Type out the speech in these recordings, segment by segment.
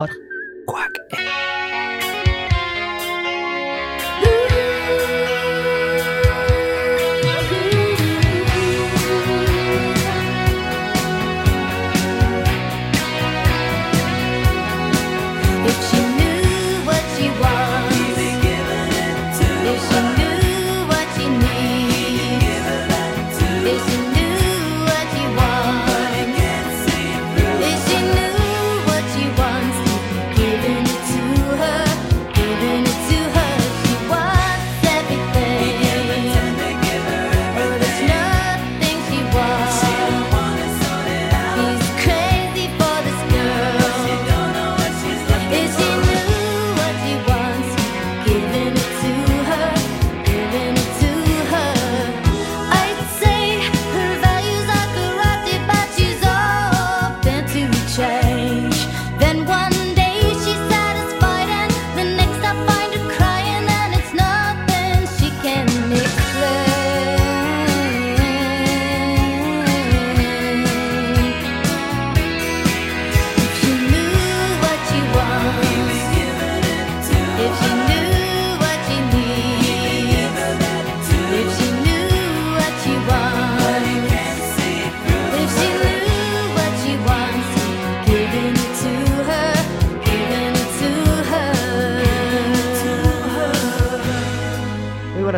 Quack.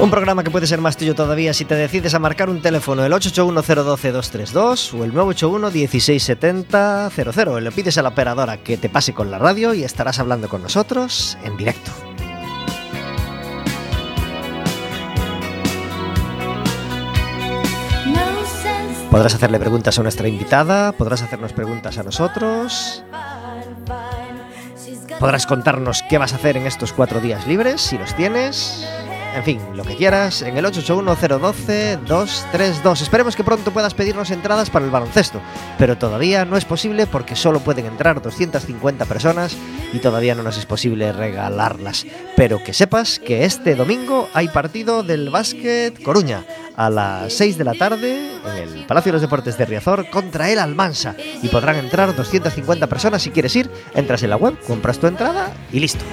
Un programa que puede ser más tuyo todavía si te decides a marcar un teléfono el 881-012-232 o el 981-1670-00. Le pides a la operadora que te pase con la radio y estarás hablando con nosotros en directo. Podrás hacerle preguntas a nuestra invitada, podrás hacernos preguntas a nosotros, podrás contarnos qué vas a hacer en estos cuatro días libres, si los tienes. En fin, lo que quieras, en el 881-012-232. Esperemos que pronto puedas pedirnos entradas para el baloncesto, pero todavía no es posible porque solo pueden entrar 250 personas y todavía no nos es posible regalarlas. Pero que sepas que este domingo hay partido del básquet Coruña a las 6 de la tarde en el Palacio de los Deportes de Riazor contra el Almansa y podrán entrar 250 personas si quieres ir, entras en la web, compras tu entrada y listo.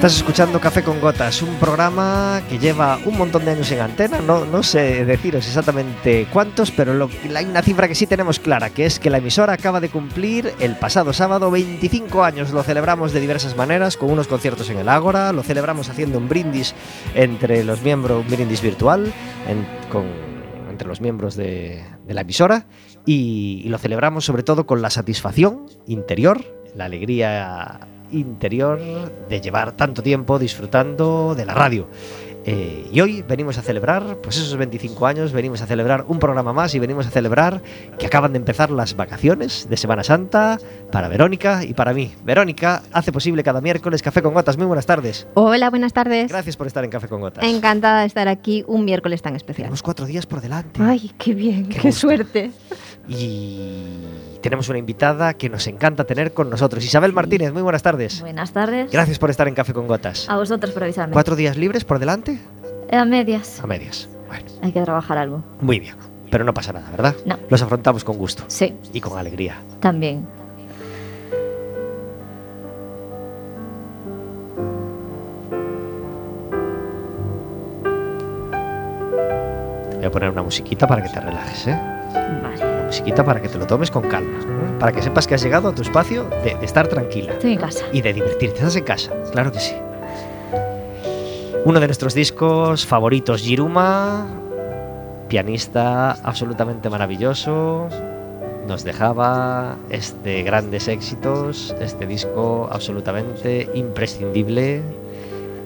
Estás escuchando Café con Gotas, un programa que lleva un montón de años en antena. No, no sé deciros exactamente cuántos, pero lo- hay una cifra que sí tenemos clara, que es que la emisora acaba de cumplir el pasado sábado 25 años. Lo celebramos de diversas maneras, con unos conciertos en el Ágora, lo celebramos haciendo un brindis entre los miembros, un brindis virtual en- con, entre los miembros de, la emisora y, y lo celebramos sobre todo con la satisfacción interior, la alegría interior de llevar tanto tiempo disfrutando de la radio. Eh, y hoy venimos a celebrar, pues esos 25 años, venimos a celebrar un programa más y venimos a celebrar que acaban de empezar las vacaciones de Semana Santa para Verónica y para mí. Verónica hace posible cada miércoles Café con Gotas. Muy buenas tardes. Hola, buenas tardes. Gracias por estar en Café con Gotas. Encantada de estar aquí un miércoles tan especial. Tenemos cuatro días por delante. Ay, qué bien, Qué suerte. Y tenemos una invitada que nos encanta tener con nosotros. Isabel Martínez, muy buenas tardes. Buenas tardes. Gracias por estar en Café con Gotas. A vosotros por avisarme. ¿Cuatro días libres por delante? A medias. A medias. Bueno, Hay que trabajar algo. muy bien. Pero no pasa nada, ¿verdad? No. Los afrontamos con gusto Sí, y con alegría. también. Te voy a poner una musiquita para que te relajes, ¿eh? Vale. Una musiquita para que te lo tomes con calma. ¿eh? Para que sepas que has llegado a tu espacio de, de estar tranquila Estoy en casa. y de divertirte. Estás en casa, claro que sí. Uno de nuestros discos favoritos, Jiruma, pianista absolutamente maravilloso, nos dejaba este grandes éxitos, este disco absolutamente imprescindible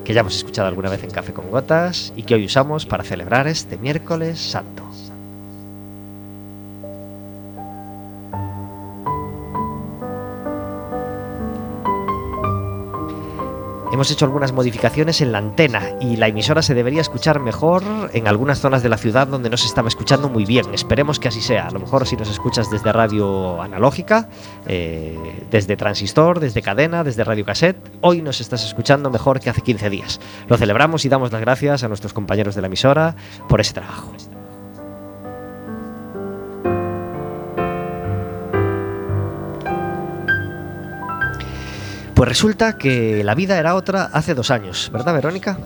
que ya hemos escuchado alguna vez en Café con Gotas y que hoy usamos para celebrar este miércoles santo. Hemos hecho algunas modificaciones en la antena y la emisora se debería escuchar mejor en algunas zonas de la ciudad donde no se estaba escuchando muy bien. Esperemos que así sea. A lo mejor si nos escuchas desde radio analógica, eh, desde transistor, desde cadena, desde radio cassette, hoy nos estás escuchando mejor que hace 15 días. Lo celebramos y damos las gracias a nuestros compañeros de la emisora por ese trabajo. Pues resulta que la vida era otra hace dos años, ¿verdad, Verónica?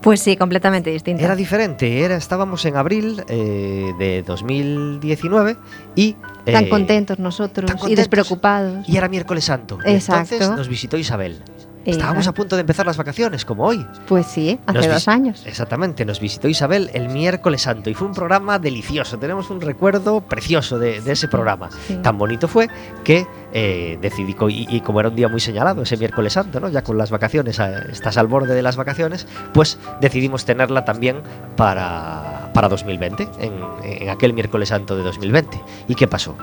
Pues sí, completamente distinta. Era diferente, era, estábamos en abril eh, de 2019 y... Tan eh, contentos nosotros tan y contentos. despreocupados. Y era miércoles santo. Y Exacto. entonces nos visitó Isabel. Estábamos a punto de empezar las vacaciones, como hoy. Pues sí, hace Nos dos años. Exactamente, nos visitó Isabel el miércoles santo y fue un programa delicioso. Tenemos un recuerdo precioso de, de ese programa. Sí. Tan bonito fue que eh, decidí, y, y como era un día muy señalado, ese miércoles santo, ¿no? ya con las vacaciones, estás al borde de las vacaciones, pues decidimos tenerla también para, para 2020, en, en aquel miércoles santo de 2020. ¿Y qué pasó?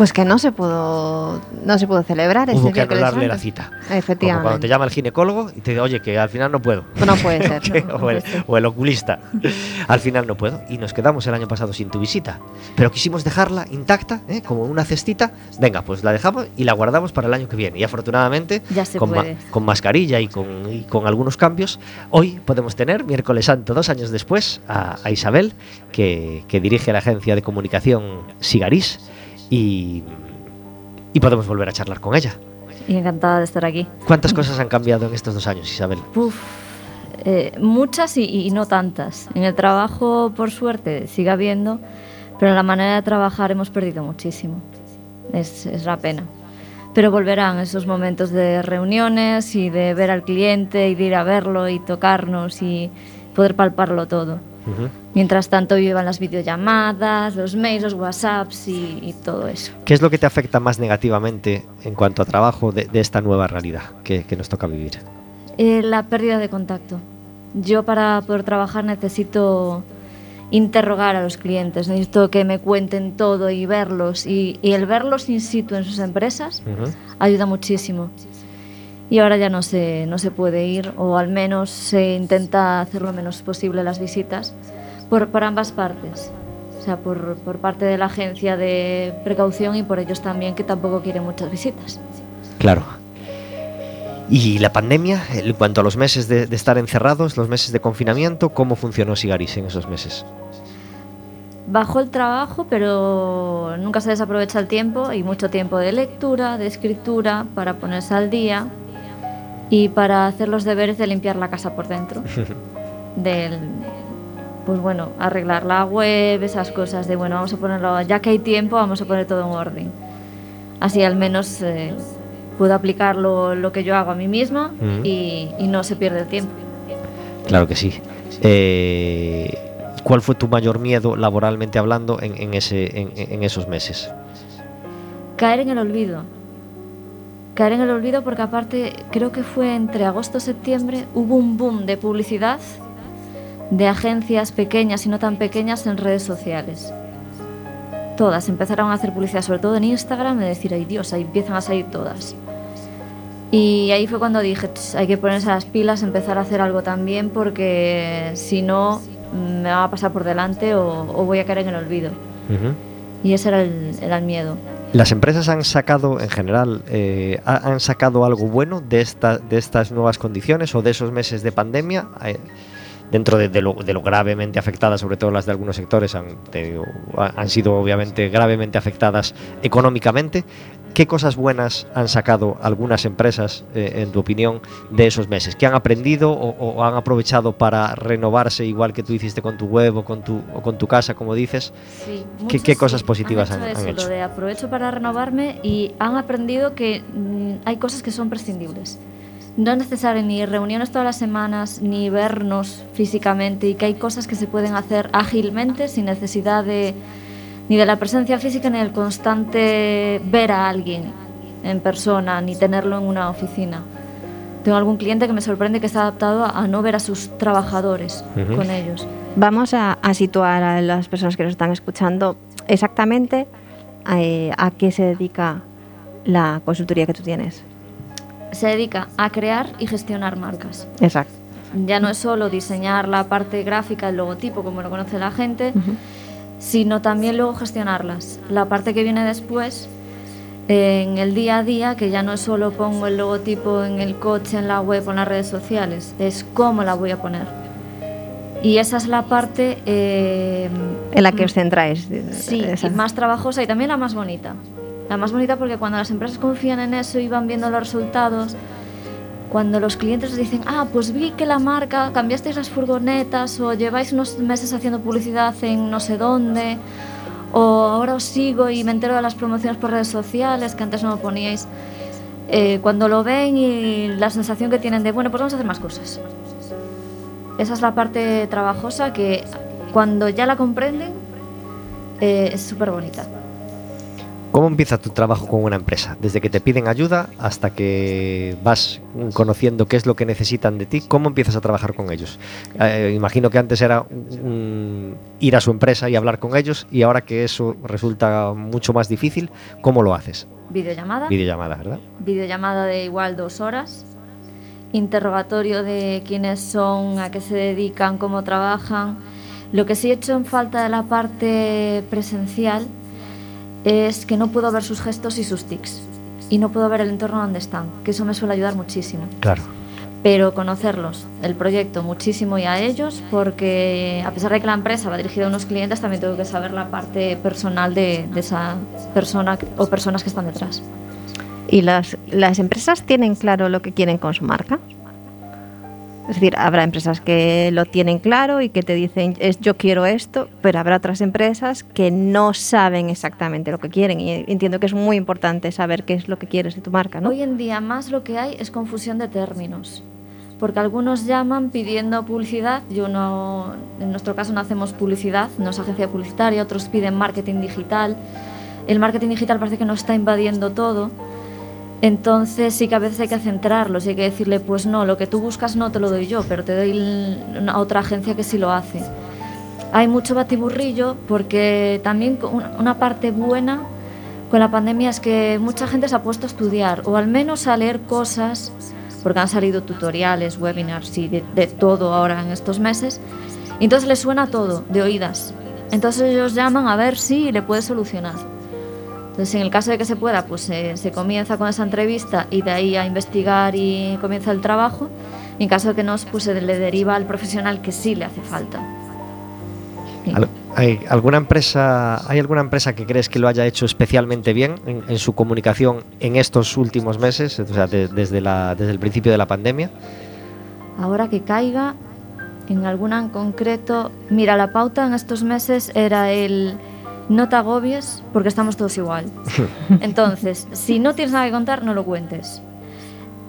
Pues que no se pudo, no se pudo celebrar ese Hubo que anularle la cita. Como cuando Efectivamente. te llama el ginecólogo y te dice, oye, que al final no puedo. No puede ser. no, no o, el, ser. o el oculista. Al final no puedo. Y nos quedamos el año pasado sin tu visita. Pero quisimos dejarla intacta, ¿eh? como una cestita. Venga, pues la dejamos y la guardamos para el año que viene. Y afortunadamente, Ya se con, ma- puede. con mascarilla y con, y con algunos cambios, hoy podemos tener, miércoles santo, dos años después, a, a Isabel, que, que dirige la agencia de comunicación Sigarís. Y, y podemos volver a charlar con ella. Y encantada de estar aquí. ¿Cuántas cosas han cambiado en estos dos años, Isabel? Uf, eh, muchas y, y no tantas. En el trabajo, por suerte, sigue habiendo, pero en la manera de trabajar hemos perdido muchísimo. Es, es la pena. Pero volverán esos momentos de reuniones y de ver al cliente y de ir a verlo y tocarnos y poder palparlo todo. Mientras tanto vivan las videollamadas, los mails, los WhatsApps y, y todo eso. ¿Qué es lo que te afecta más negativamente en cuanto a trabajo de, de esta nueva realidad que, que nos toca vivir? Eh, la pérdida de contacto. Yo para poder trabajar necesito interrogar a los clientes, necesito que me cuenten todo y verlos. Y, y el verlos in situ en sus empresas ayuda muchísimo. Y ahora ya no se, no se puede ir, o al menos se intenta hacer lo menos posible las visitas, por, por ambas partes. O sea, por, por parte de la agencia de precaución y por ellos también, que tampoco quieren muchas visitas. Claro. Y la pandemia, en cuanto a los meses de, de estar encerrados, los meses de confinamiento, ¿cómo funcionó Sigaris en esos meses? Bajó el trabajo, pero nunca se desaprovecha el tiempo y mucho tiempo de lectura, de escritura, para ponerse al día y para hacer los deberes de limpiar la casa por dentro. Del, pues bueno, arreglar la web, esas cosas de, bueno, vamos a ponerlo, ya que hay tiempo, vamos a poner todo en orden. Así al menos eh, puedo aplicar lo, lo que yo hago a mí misma Ujú. y, y no se pierde el tiempo. Claro que sí. Eh, ¿Cuál fue tu mayor miedo laboralmente hablando en, en ese, en, en esos meses? Caer en el olvido. Caer en el olvido porque aparte creo que fue entre agosto y septiembre hubo un boom de publicidad de agencias pequeñas y no tan pequeñas en redes sociales. Todas empezaron a hacer publicidad, sobre todo en Instagram, y decir, ay Dios, ahí empiezan a salir todas. Y ahí fue cuando dije, "Ch, hay que ponerse las pilas, empezar a hacer algo también, porque si no mm, me va a pasar por delante o, o voy a caer en el olvido. Ujú. Y ese era el, era el miedo. ¿Las empresas han sacado, en general, eh, ha- han sacado algo bueno de, esta, de estas nuevas condiciones o de esos meses de pandemia? Eh, dentro de, lo, de lo gravemente afectadas, sobre todo las de algunos sectores, han sido obviamente gravemente afectadas económicamente. ¿Qué cosas buenas han sacado algunas empresas, eh, en tu opinión, de esos meses? ¿Qué han aprendido o, o han aprovechado para renovarse, igual que tú hiciste con tu web o con tu, o con tu casa, como dices? Sí, ¿Qué- qué cosas positivas han- hecho han eso, hecho? Lo de aprovecho para renovarme y han aprendido que mm, hay cosas que son prescindibles. no es necesario ni reuniones todas las semanas, ni vernos físicamente, y que hay cosas que se pueden hacer ágilmente sin necesidad de ni de la presencia física ni del constante ver a alguien en persona, ni tenerlo en una oficina. Tengo algún cliente que me sorprende que está adaptado a, no ver a sus trabajadores con ellos. Vamos a, a situar a las personas que nos están escuchando exactamente eh, a qué se dedica la consultoría que tú tienes. Se dedica a crear y gestionar marcas. Exacto. Ya no es solo diseñar la parte gráfica, el logotipo, como lo conoce la gente. Sino también luego gestionarlas. La parte que viene después, en el día a día, que ya no solo pongo el logotipo en el coche, en la web o en las redes sociales, es cómo la voy a poner. Y esa es la parte eh, En la que os centráis. Sí, Esa. más trabajosa y también la más bonita. La más bonita porque cuando las empresas confían en eso y van viendo los resultados, cuando los clientes dicen, ah, pues vi que la marca, cambiasteis las furgonetas o lleváis unos meses haciendo publicidad en no sé dónde, o ahora os sigo y me entero de las promociones por redes sociales que antes no poníais. Eh, cuando lo ven y la sensación que tienen de, bueno, pues vamos a hacer más cosas. Esa es la parte trabajosa que cuando ya la comprenden eh, es súper bonita. ¿Cómo empieza tu trabajo con una empresa? Desde que te piden ayuda hasta que vas conociendo qué es lo que necesitan de ti, ¿cómo empiezas a trabajar con ellos? Eh, imagino que antes era un- ir a su empresa y hablar con ellos y ahora que eso resulta mucho más difícil, ¿cómo lo haces? Videollamada, Videollamada, ¿verdad? videollamada de igual dos horas, interrogatorio de quiénes son, a qué se dedican, cómo trabajan. Lo que sí he hecho en falta de la parte presencial es que no puedo ver sus gestos y sus tics. Y no puedo ver el entorno donde están, que eso me suele ayudar muchísimo. Claro. pero conocerlos, el proyecto muchísimo y a ellos, porque a pesar de que la empresa va dirigida a unos clientes, también tengo que saber la parte personal de, de esa persona o personas que están detrás. ¿Y las, las empresas tienen claro lo que quieren con su marca? Es decir, habrá empresas que lo tienen claro y que te dicen, es, yo quiero esto, pero habrá otras empresas que no saben exactamente lo que quieren. Y entiendo que es muy importante saber qué es lo que quieres de tu marca, ¿no? Hoy en día más lo que hay es confusión de términos, porque algunos llaman pidiendo publicidad, yo no, en nuestro caso no hacemos publicidad, no es agencia publicitaria, otros piden marketing digital. El marketing digital parece que nos está invadiendo todo. Entonces sí que a veces hay que centrarlos y hay que decirle, pues no, lo que tú buscas no te lo doy yo, pero te doy a otra agencia que sí lo hace. Hay mucho batiburrillo porque también una parte buena con la pandemia es que mucha gente se ha puesto a estudiar o al menos a leer cosas, porque han salido tutoriales, webinars y de, de todo ahora en estos meses. Y entonces les suena todo, de oídas. Entonces ellos llaman a ver si le puede solucionar. Entonces, en el caso de que se pueda, pues se- se comienza con esa entrevista y de ahí a investigar y comienza el trabajo. Y en caso de que no, pues se le deriva al profesional que sí le hace falta. Sí. ¿Hay alguna empresa, hay alguna empresa que crees que lo haya hecho especialmente bien en, en su comunicación en estos últimos meses, o sea, de- desde, la, desde el principio de la pandemia? Ahora que caiga en alguna en concreto, mira, la pauta en estos meses era el no te agobies porque estamos todos igual. Entonces, si no tienes nada que contar, no lo cuentes.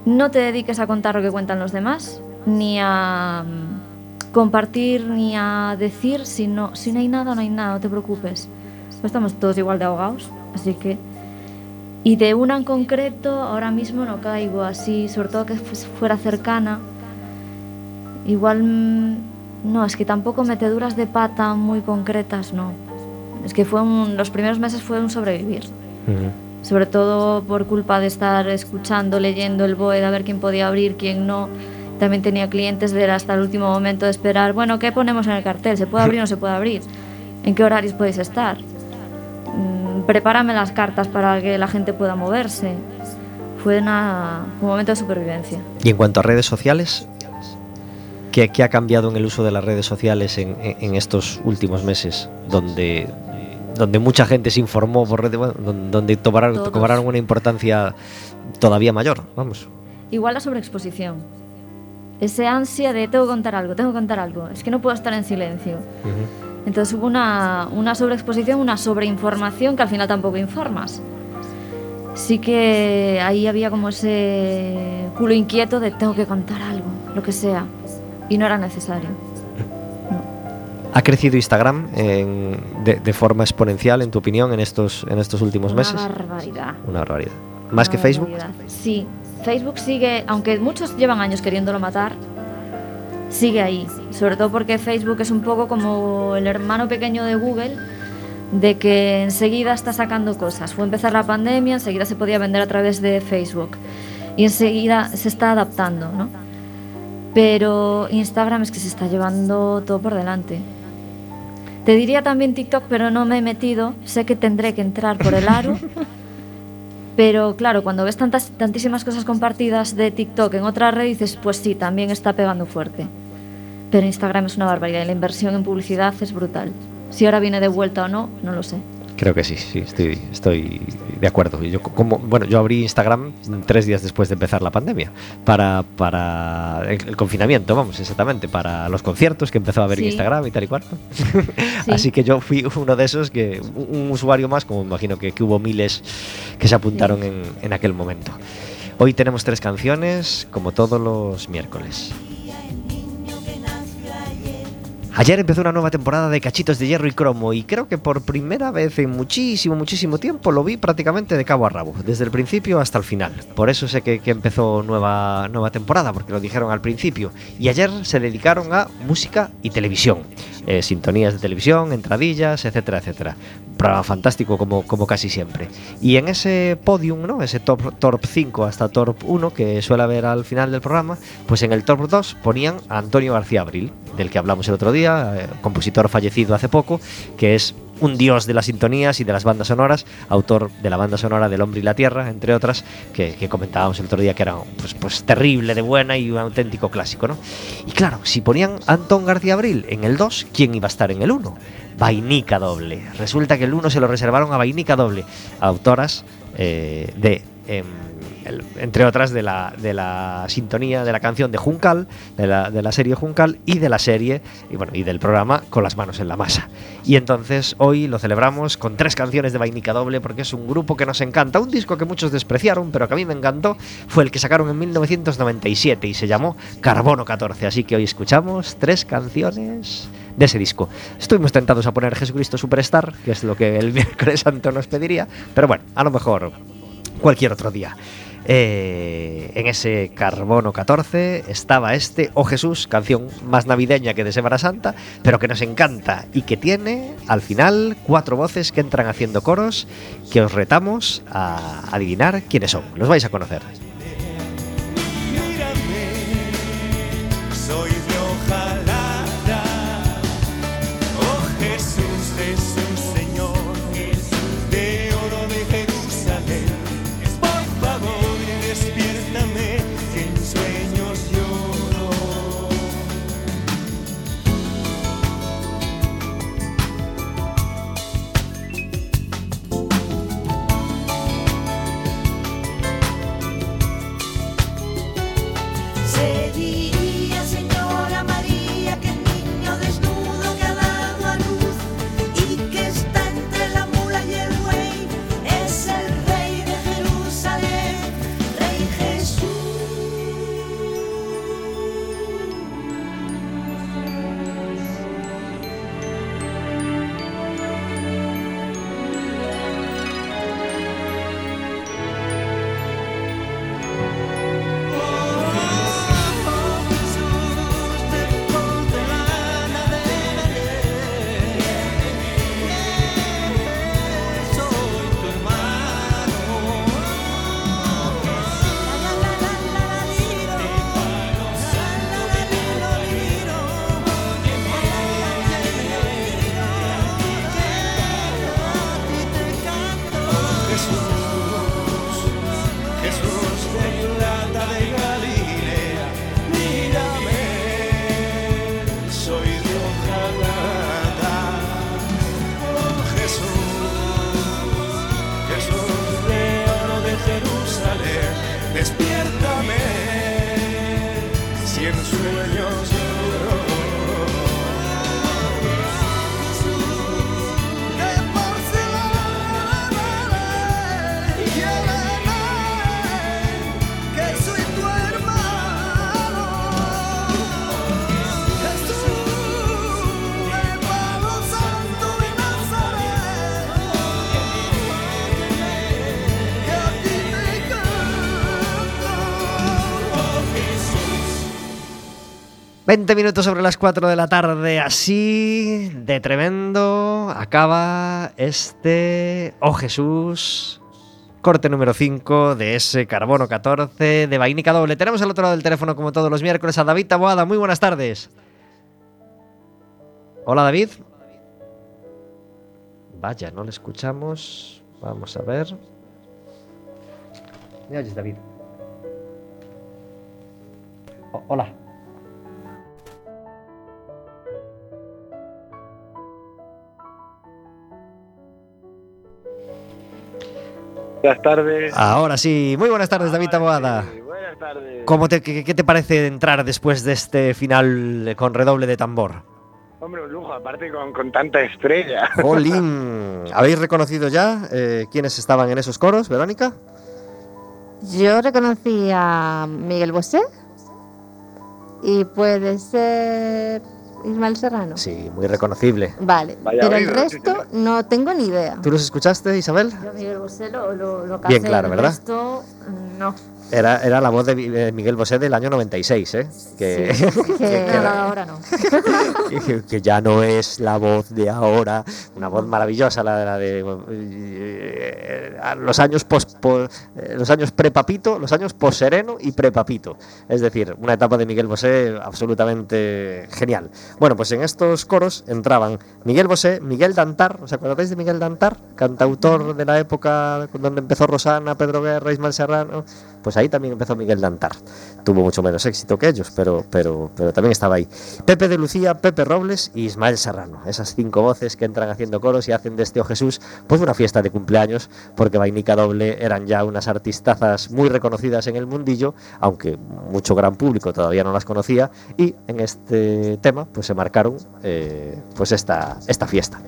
No te dediques a contar lo que cuentan los demás, ni a mm, compartir, ni a decir si no, si no hay nada, no hay nada, no te preocupes. Pues estamos todos igual de ahogados, así que... Y de una en concreto, ahora mismo no caigo así, sobre todo que fu- fuera cercana. Igual, mm, no, es que tampoco meteduras de pata muy concretas, no. Es que fue un- los primeros meses fue un sobrevivir. Sobre todo por culpa de estar escuchando, leyendo el BOE, de a ver quién podía abrir, quién no. También tenía clientes de hasta el último momento de esperar, bueno, ¿qué ponemos en el cartel? ¿Se puede abrir o no se puede abrir? ¿En qué horarios podéis estar? Mm, Prepárame las cartas para que la gente pueda moverse. Fue una- un momento de supervivencia. Y en cuanto a redes sociales, ¿qué, qué ha cambiado en el uso de las redes sociales en, en- en estos últimos meses? Donde, donde mucha gente se informó por redes, bueno, don- donde tomaron, cobraron una importancia todavía mayor, vamos. Igual la sobreexposición. Ese ansia de tengo que contar algo, tengo que contar algo. Es que no puedo estar en silencio. Entonces hubo una, una sobreexposición, una sobreinformación que al final tampoco informas. sí que ahí había como ese culo inquieto de tengo que contar algo, lo que sea. Y no era necesario. ¿Ha crecido Instagram en- de, de forma exponencial, en tu opinión, en estos, en estos últimos meses? Una barbaridad. Una barbaridad. ¿Más que Facebook? Sí, Facebook sigue, aunque muchos llevan años queriéndolo matar, sigue ahí. Sobre todo porque Facebook es un poco como el hermano pequeño de Google, de que enseguida está sacando cosas. Fue empezar la pandemia, enseguida se podía vender a través de Facebook y enseguida se está adaptando, ¿no? Pero Instagram es que se está llevando todo por delante. Te diría también TikTok, pero no me he metido. Sé que tendré que entrar por el aro. Pero claro, cuando ves tantas, tantísimas cosas compartidas de TikTok en otra red, dices, pues sí, también está pegando fuerte. Pero Instagram es una barbaridad y la inversión en publicidad es brutal. Si ahora viene de vuelta o no, no lo sé. Creo que sí, sí, estoy, estoy de acuerdo. Yo, como, bueno, yo abrí Instagram tres días después de empezar la pandemia, para, para el, el confinamiento, vamos, exactamente, para los conciertos que empezó a ver en. Instagram y tal y cual. Sí. Así que yo fui uno de esos, que un, un usuario más, como imagino que, que hubo miles que se apuntaron en, en aquel momento. Hoy tenemos tres canciones, como todos los miércoles. Ayer empezó una nueva temporada de Cachitos de Hierro y Cromo y creo que por primera vez en muchísimo, muchísimo tiempo lo vi prácticamente de cabo a rabo, desde el principio hasta el final. Por eso sé que, empezó nueva, nueva temporada, porque lo dijeron al principio. Y ayer se dedicaron a música y televisión. Eh, sintonías de televisión, entradillas, etcétera, etcétera. Programa fantástico como, como casi siempre. Y en ese podium, ¿no? ese top, top 5 hasta top 1 que suele haber al final del programa, pues en el top 2 ponían a Antonio García Abril, del que hablamos el otro día, eh, compositor fallecido hace poco, que es un dios de las sintonías y de las bandas sonoras, autor de la banda sonora del Hombre y la Tierra, entre otras, que, comentábamos el otro día que era pues, pues terrible de buena y un auténtico clásico, ¿no? Y claro, si ponían Antón García Abril en el 2, ¿quién iba a estar en el 1? Vainica Doble. Resulta que el 1 se lo reservaron a Vainica Doble, autoras eh, de... em, entre otras de la, sintonía de la canción de Juncal, de la, de la serie Juncal y de la serie y bueno y del programa Con las manos en la masa. Y entonces hoy lo celebramos con tres canciones de Vainica Doble porque es un grupo que nos encanta, un disco que muchos despreciaron pero que a mí me encantó, fue el que sacaron en 1997 y se llamó Carbono 14, así que hoy escuchamos tres canciones de ese disco. Estuvimos tentados a poner Jesucristo Superstar, que es lo que el miércoles santo nos pediría, pero bueno, a lo mejor cualquier otro día. Eh, en ese Carbono 14 estaba este Oh Jesús, canción más navideña que de Semana Santa, pero que nos encanta y que tiene al final cuatro voces que entran haciendo coros que os retamos a adivinar quiénes son. Los vais a conocer. Si 20 minutos sobre las 4 de la tarde, así de tremendo, acaba este Oh Jesús, corte número 5 de ese Carbono 14 de Vainica Doble. Tenemos al otro lado del teléfono, como todos los miércoles, a David Taboada. Muy buenas tardes. Hola David. Vaya, no le escuchamos. Vamos a ver. ¿Me oyes, David? Hola. Buenas tardes. Ahora sí. Muy buenas tardes, David Taboada. Sí, buenas tardes. ¿Cómo te, qué, qué te parece entrar después de este final con redoble de tambor? Hombre, un lujo, aparte con, con tanta estrella. Jolín. ¿Habéis reconocido ya eh, quiénes estaban en esos coros, Verónica? Yo reconocí a Miguel Bosé y puede ser Ismael Serrano. Sí, muy reconocible. Vale, Vaya pero el oído, resto no tengo ni idea. ¿Tú los escuchaste, Isabel? Yo Miguel Bosé lo, lo, lo Bien claro, el ¿verdad? resto, no. Era, era la voz de eh, Miguel Bosé del año 96, ¿eh? Que, Sí, que- que era- ahora no. que, que ya no es la voz de ahora, una voz maravillosa, la, la de eh, a los años pos, po- eh, los años pre-papito, los años post-sereno y pre-papito. Es decir, una etapa de Miguel Bosé absolutamente genial. Bueno, pues en estos coros entraban Miguel Bosé, Miguel Dantar, ¿os acordáis de Miguel Dantar? Cantautor de la época donde empezó Rosana, Pedro Guerra, Ismael Serrano. Pues ahí también empezó Miguel Dantar. Tuvo mucho menos éxito que ellos, pero, pero, pero también estaba ahí. Pepe de Lucía, Pepe Robles y Ismael Serrano. Esas cinco voces que entran haciendo coros y hacen de este O Jesús pues una fiesta de cumpleaños, porque Vainica Doble eran ya unas artistazas muy reconocidas en el mundillo, aunque mucho gran público todavía no las conocía, y en este tema pues se marcaron eh, pues esta, esta fiesta.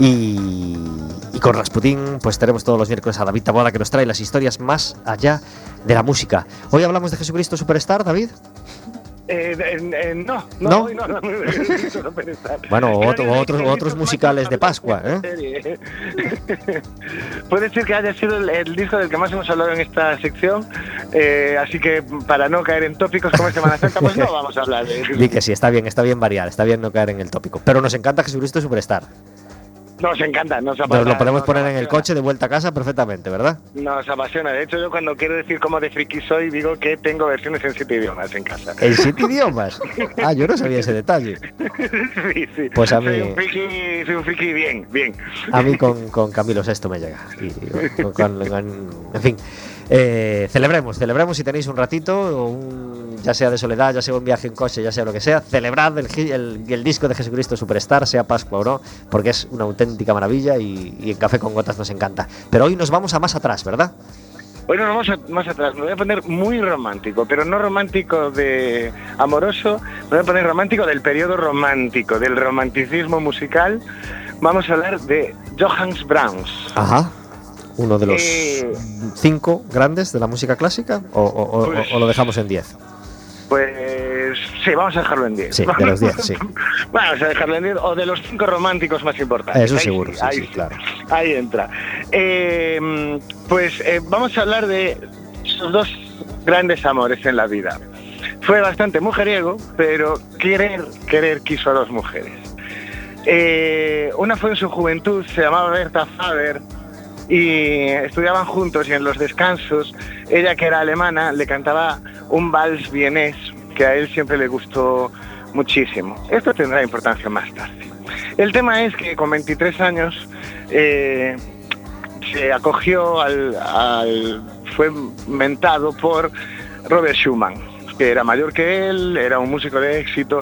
Y, y con Rasputín, pues tenemos todos los miércoles a David Taboada que nos trae las historias más allá de la música. Hoy hablamos de Jesucristo Superstar, David. Eh, eh, eh, no, no, ¿No? no. Bueno, otro- otros- otros musicales de Pascua, ¿eh? Puede ser que haya sido el, el disco del que más hemos hablado en esta sección, eh, así que para no caer en tópicos como Semana Santa, pues no vamos a hablar de Di que sí, está bien, está bien variar, está bien no caer en el tópico. Pero nos encanta Jesucristo Superstar. Nos encanta, nos Nos apasiona. lo podemos nos poner en el coche de vuelta a casa perfectamente, ¿verdad? Nos apasiona. De hecho, yo cuando quiero decir cómo de friki soy, digo que tengo versiones en siete idiomas en casa. En siete idiomas. Ah, yo no sabía ese detalle. sí, sí. Pues a Soy mí- un friki, soy un friki bien, bien. A mí con, con Camilo Sesto me llega. Y, con- en fin, eh, celebremos, celebremos si tenéis un ratito, un- ya sea de soledad, ya sea un viaje en coche, ya sea lo que sea, celebrad el, el- el disco de Jesucristo Superstar, sea Pascua o no, porque es una auténtica maravilla y, y en Café con Gotas nos encanta. Pero hoy nos vamos a más atrás, ¿verdad? Bueno, vamos a- más atrás. Me voy a poner muy romántico, pero no romántico de amoroso. Me voy a poner romántico del periodo romántico, del romanticismo musical. Vamos a hablar de Johannes Brahms. Ajá. Uno de los Eh. cinco grandes de la música clásica, o, o- o- Pues- o lo dejamos en 10. Pues sí, vamos a dejarlo en 10. Sí, de los 10, sí. Vamos a dejarlo en 10, o de los cinco románticos más importantes. Eso Ahí seguro, sí, ahí sí, claro. Ahí entra. Eh, pues eh, vamos a hablar de sus dos grandes amores en la vida. Fue bastante mujeriego, pero querer, querer quiso a dos mujeres. Eh, una fue en su juventud, se llamaba Berta Faber, y estudiaban juntos y en los descansos, ella que era alemana, le cantaba un vals vienés que a él siempre le gustó muchísimo. Esto tendrá importancia más tarde. El tema es que con 23 años eh, se acogió al, fue mentado por Robert Schumann, que era mayor que él, era un músico de éxito,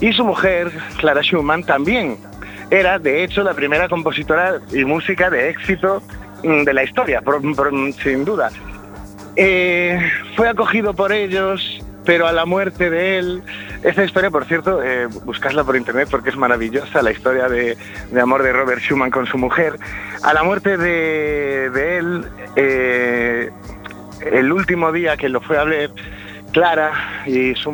y su mujer, Clara Schumann, también era, de hecho, la primera compositora y música de éxito de la historia, por- sin duda. Eh, fue acogido por ellos, pero a la muerte de él, esta historia, por cierto, eh, buscadla por internet porque es maravillosa, la historia de, de amor de Robert Schumann con su mujer. A la muerte de, de él, eh, el último día que lo fue a ver, Clara y su,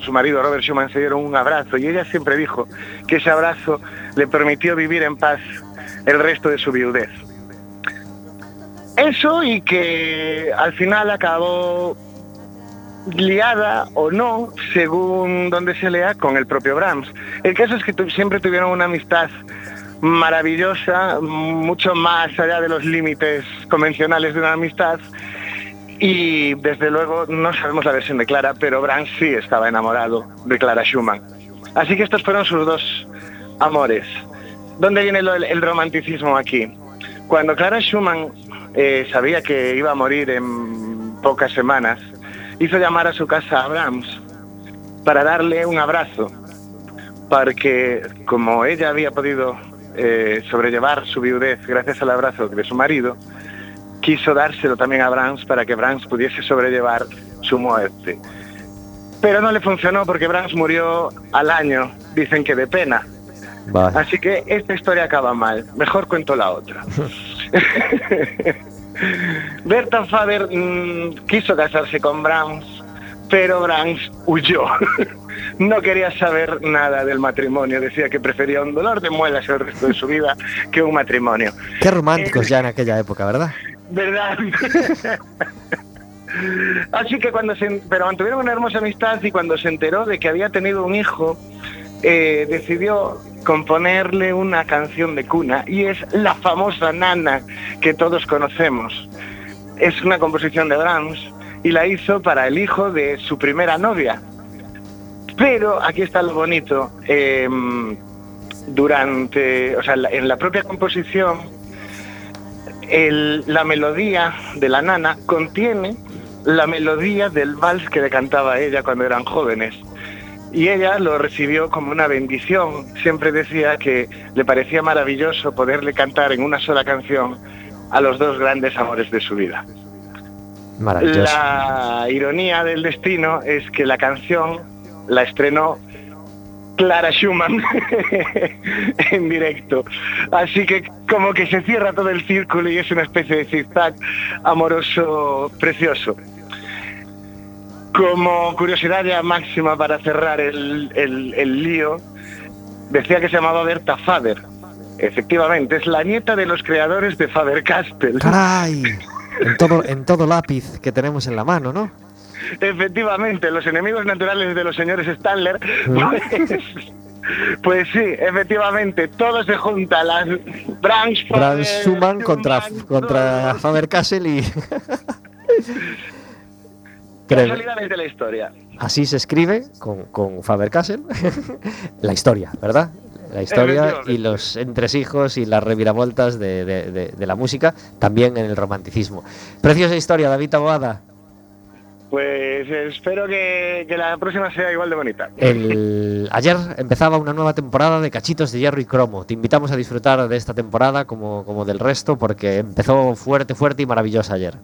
su marido Robert Schumann se dieron un abrazo y ella siempre dijo que ese abrazo le permitió vivir en paz el resto de su viudez. Eso y que al final acabó liada o no, según donde se lea, con el propio Brahms. El caso es que siempre tuvieron una amistad maravillosa, mucho más allá de los límites convencionales de una amistad. Y desde luego no sabemos la versión de Clara, pero Brahms sí estaba enamorado de Clara Schumann. Así que estos fueron sus dos amores. ¿Dónde viene el romanticismo aquí? Cuando Clara Schumann eh, sabía que iba a morir en pocas semanas, hizo llamar a su casa a Brahms para darle un abrazo, porque como ella había podido eh, sobrellevar su viudez gracias al abrazo de su marido, quiso dárselo también a Brahms para que Brahms pudiese sobrellevar su muerte. Pero no le funcionó porque Brahms murió al año, dicen que de pena. Vale. Así que esta historia acaba mal. Mejor cuento la otra. Berta Faber mm, quiso casarse con Brahms, pero Brahms huyó. No quería saber nada del matrimonio. Decía que prefería un dolor de muelas el resto de su vida que un matrimonio. Qué románticos ya en aquella época, ¿verdad? ¿Verdad? Así que cuando se, pero mantuvieron una hermosa amistad y cuando se enteró de que había tenido un hijo, eh, decidió componerle una canción de cuna y es la famosa Nana que todos conocemos. Es una composición de Brahms y la hizo para el hijo de su primera novia. Pero aquí está lo bonito. eh, durante, o sea, en la propia composición la melodía de la nana contiene la melodía del vals que le cantaba ella cuando eran jóvenes. Y ella lo recibió como una bendición. Siempre decía que le parecía maravilloso poderle cantar en una sola canción a los dos grandes amores de su vida. Maravilloso. La ironía del destino es que la canción la estrenó Clara Schumann en directo. Así que como que se cierra todo el círculo y es una especie de zigzag amoroso precioso. Como curiosidad ya máxima para cerrar el, el- el lío, decía que se llamaba Berta Faber. Efectivamente, es la nieta de los creadores de Faber-Castell. ¡Caray! En todo, en todo lápiz que tenemos en la mano, ¿no? Efectivamente, los enemigos naturales de los señores Stanler, pues, pues sí, efectivamente, todo se junta, las Branch Franz Schumann contra, contra Faber-Castell y... Casualidades de la historia. así se escribe con, con Faber-Castell la historia, ¿verdad? La historia y los entresijos y las reviravoltas de, de- de- de la música, también en el romanticismo. Preciosa historia, David Taboada. Pues espero que, que la próxima sea igual de bonita. El, ayer empezaba una nueva temporada de Cachitos de Hierro y Cromo. Te invitamos a disfrutar de esta temporada como, como del resto porque empezó fuerte, fuerte y maravillosa ayer.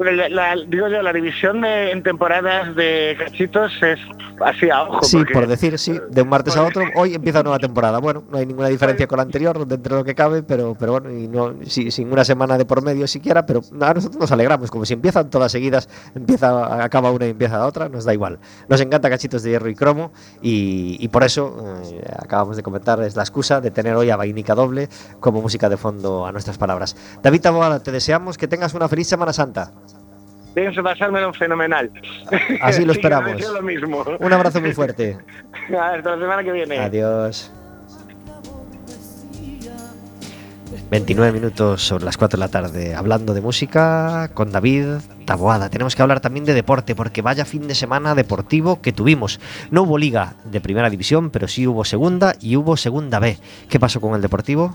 Pero la- la- digo yo, la división de, en temporadas de cachitos es así a ojo. Sí, porque- por decir, sí, de un martes a otro, hoy empieza nueva temporada. Bueno, no hay ninguna diferencia con la anterior, dentro de lo que cabe, pero, pero bueno, y no, sí, sin una semana de por medio siquiera, pero a nosotros nos alegramos, como si empiezan todas seguidas, empieza, acaba una y empieza la otra, nos da igual. Nos encanta Cachitos de Hierro y Cromo y, y por eso, eh, acabamos de comentar, es la excusa de tener hoy a Vainica Doble como música de fondo a nuestras palabras. David Taboada, te deseamos que tengas una feliz Semana Santa. Pienso pasármelo fenomenal. Así lo esperamos. lo mismo. Un abrazo muy fuerte. Hasta la semana que viene. Adiós. 29 minutos sobre las 4 de la tarde hablando de música con David Taboada. Tenemos que hablar también de deporte porque vaya fin de semana deportivo que tuvimos. No hubo liga de primera división, pero sí hubo segunda y hubo segunda B. ¿Qué pasó con el deportivo?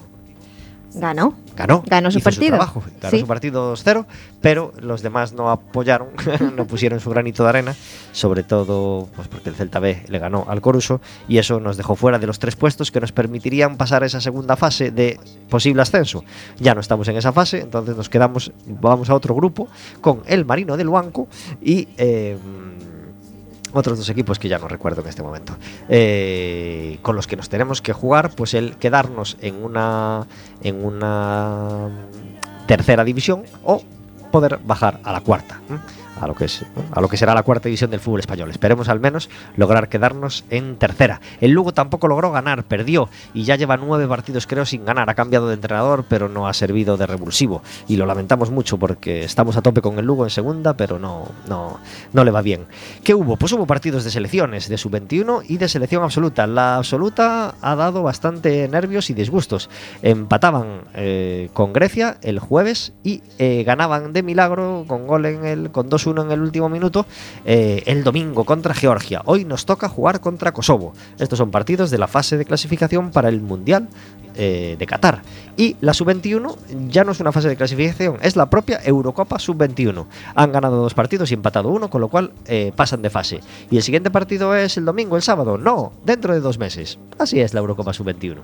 Ganó. Ganó. Ganó su hizo partido. trabajo, ganó Sí. su partido 2-0, pero los demás no apoyaron, no pusieron su granito de arena, sobre todo pues porque el Celta B le ganó al Coruso y eso nos dejó fuera de los tres puestos que nos permitirían pasar a esa segunda fase de posible ascenso. Ya no estamos en esa fase, entonces nos quedamos, vamos a otro grupo con el Marino del Banco y eh, otros dos equipos que ya no recuerdo en este momento, eh, con los que nos tenemos que jugar, pues el quedarnos en una, en una tercera división o poder bajar a la cuarta. A lo que es a lo que será la cuarta división del fútbol español. Esperemos al menos lograr quedarnos en tercera. El Lugo tampoco logró ganar, perdió y ya lleva nueve partidos creo sin ganar. Ha cambiado de entrenador, pero no ha servido de revulsivo y lo lamentamos mucho porque estamos a tope con el Lugo en segunda, pero no no no le va bien. ¿Qué hubo? Pues hubo partidos de selecciones, de sub-21 y de selección absoluta. La absoluta ha dado bastante nervios y disgustos. Empataban eh, con Grecia el jueves y eh, ganaban de milagro con gol en el con 2-1 en el último minuto eh, el domingo contra Georgia. Hoy nos toca jugar contra Kosovo. Estos son partidos de la fase de clasificación para el Mundial eh, de Qatar. Y la sub-21 ya no es una fase de clasificación, es la propia Eurocopa sub-21. Han ganado dos partidos y empatado uno, con lo cual eh, pasan de fase. ¿Y el siguiente partido es el domingo, el sábado? No, dentro de dos meses. Así es la Eurocopa sub-21.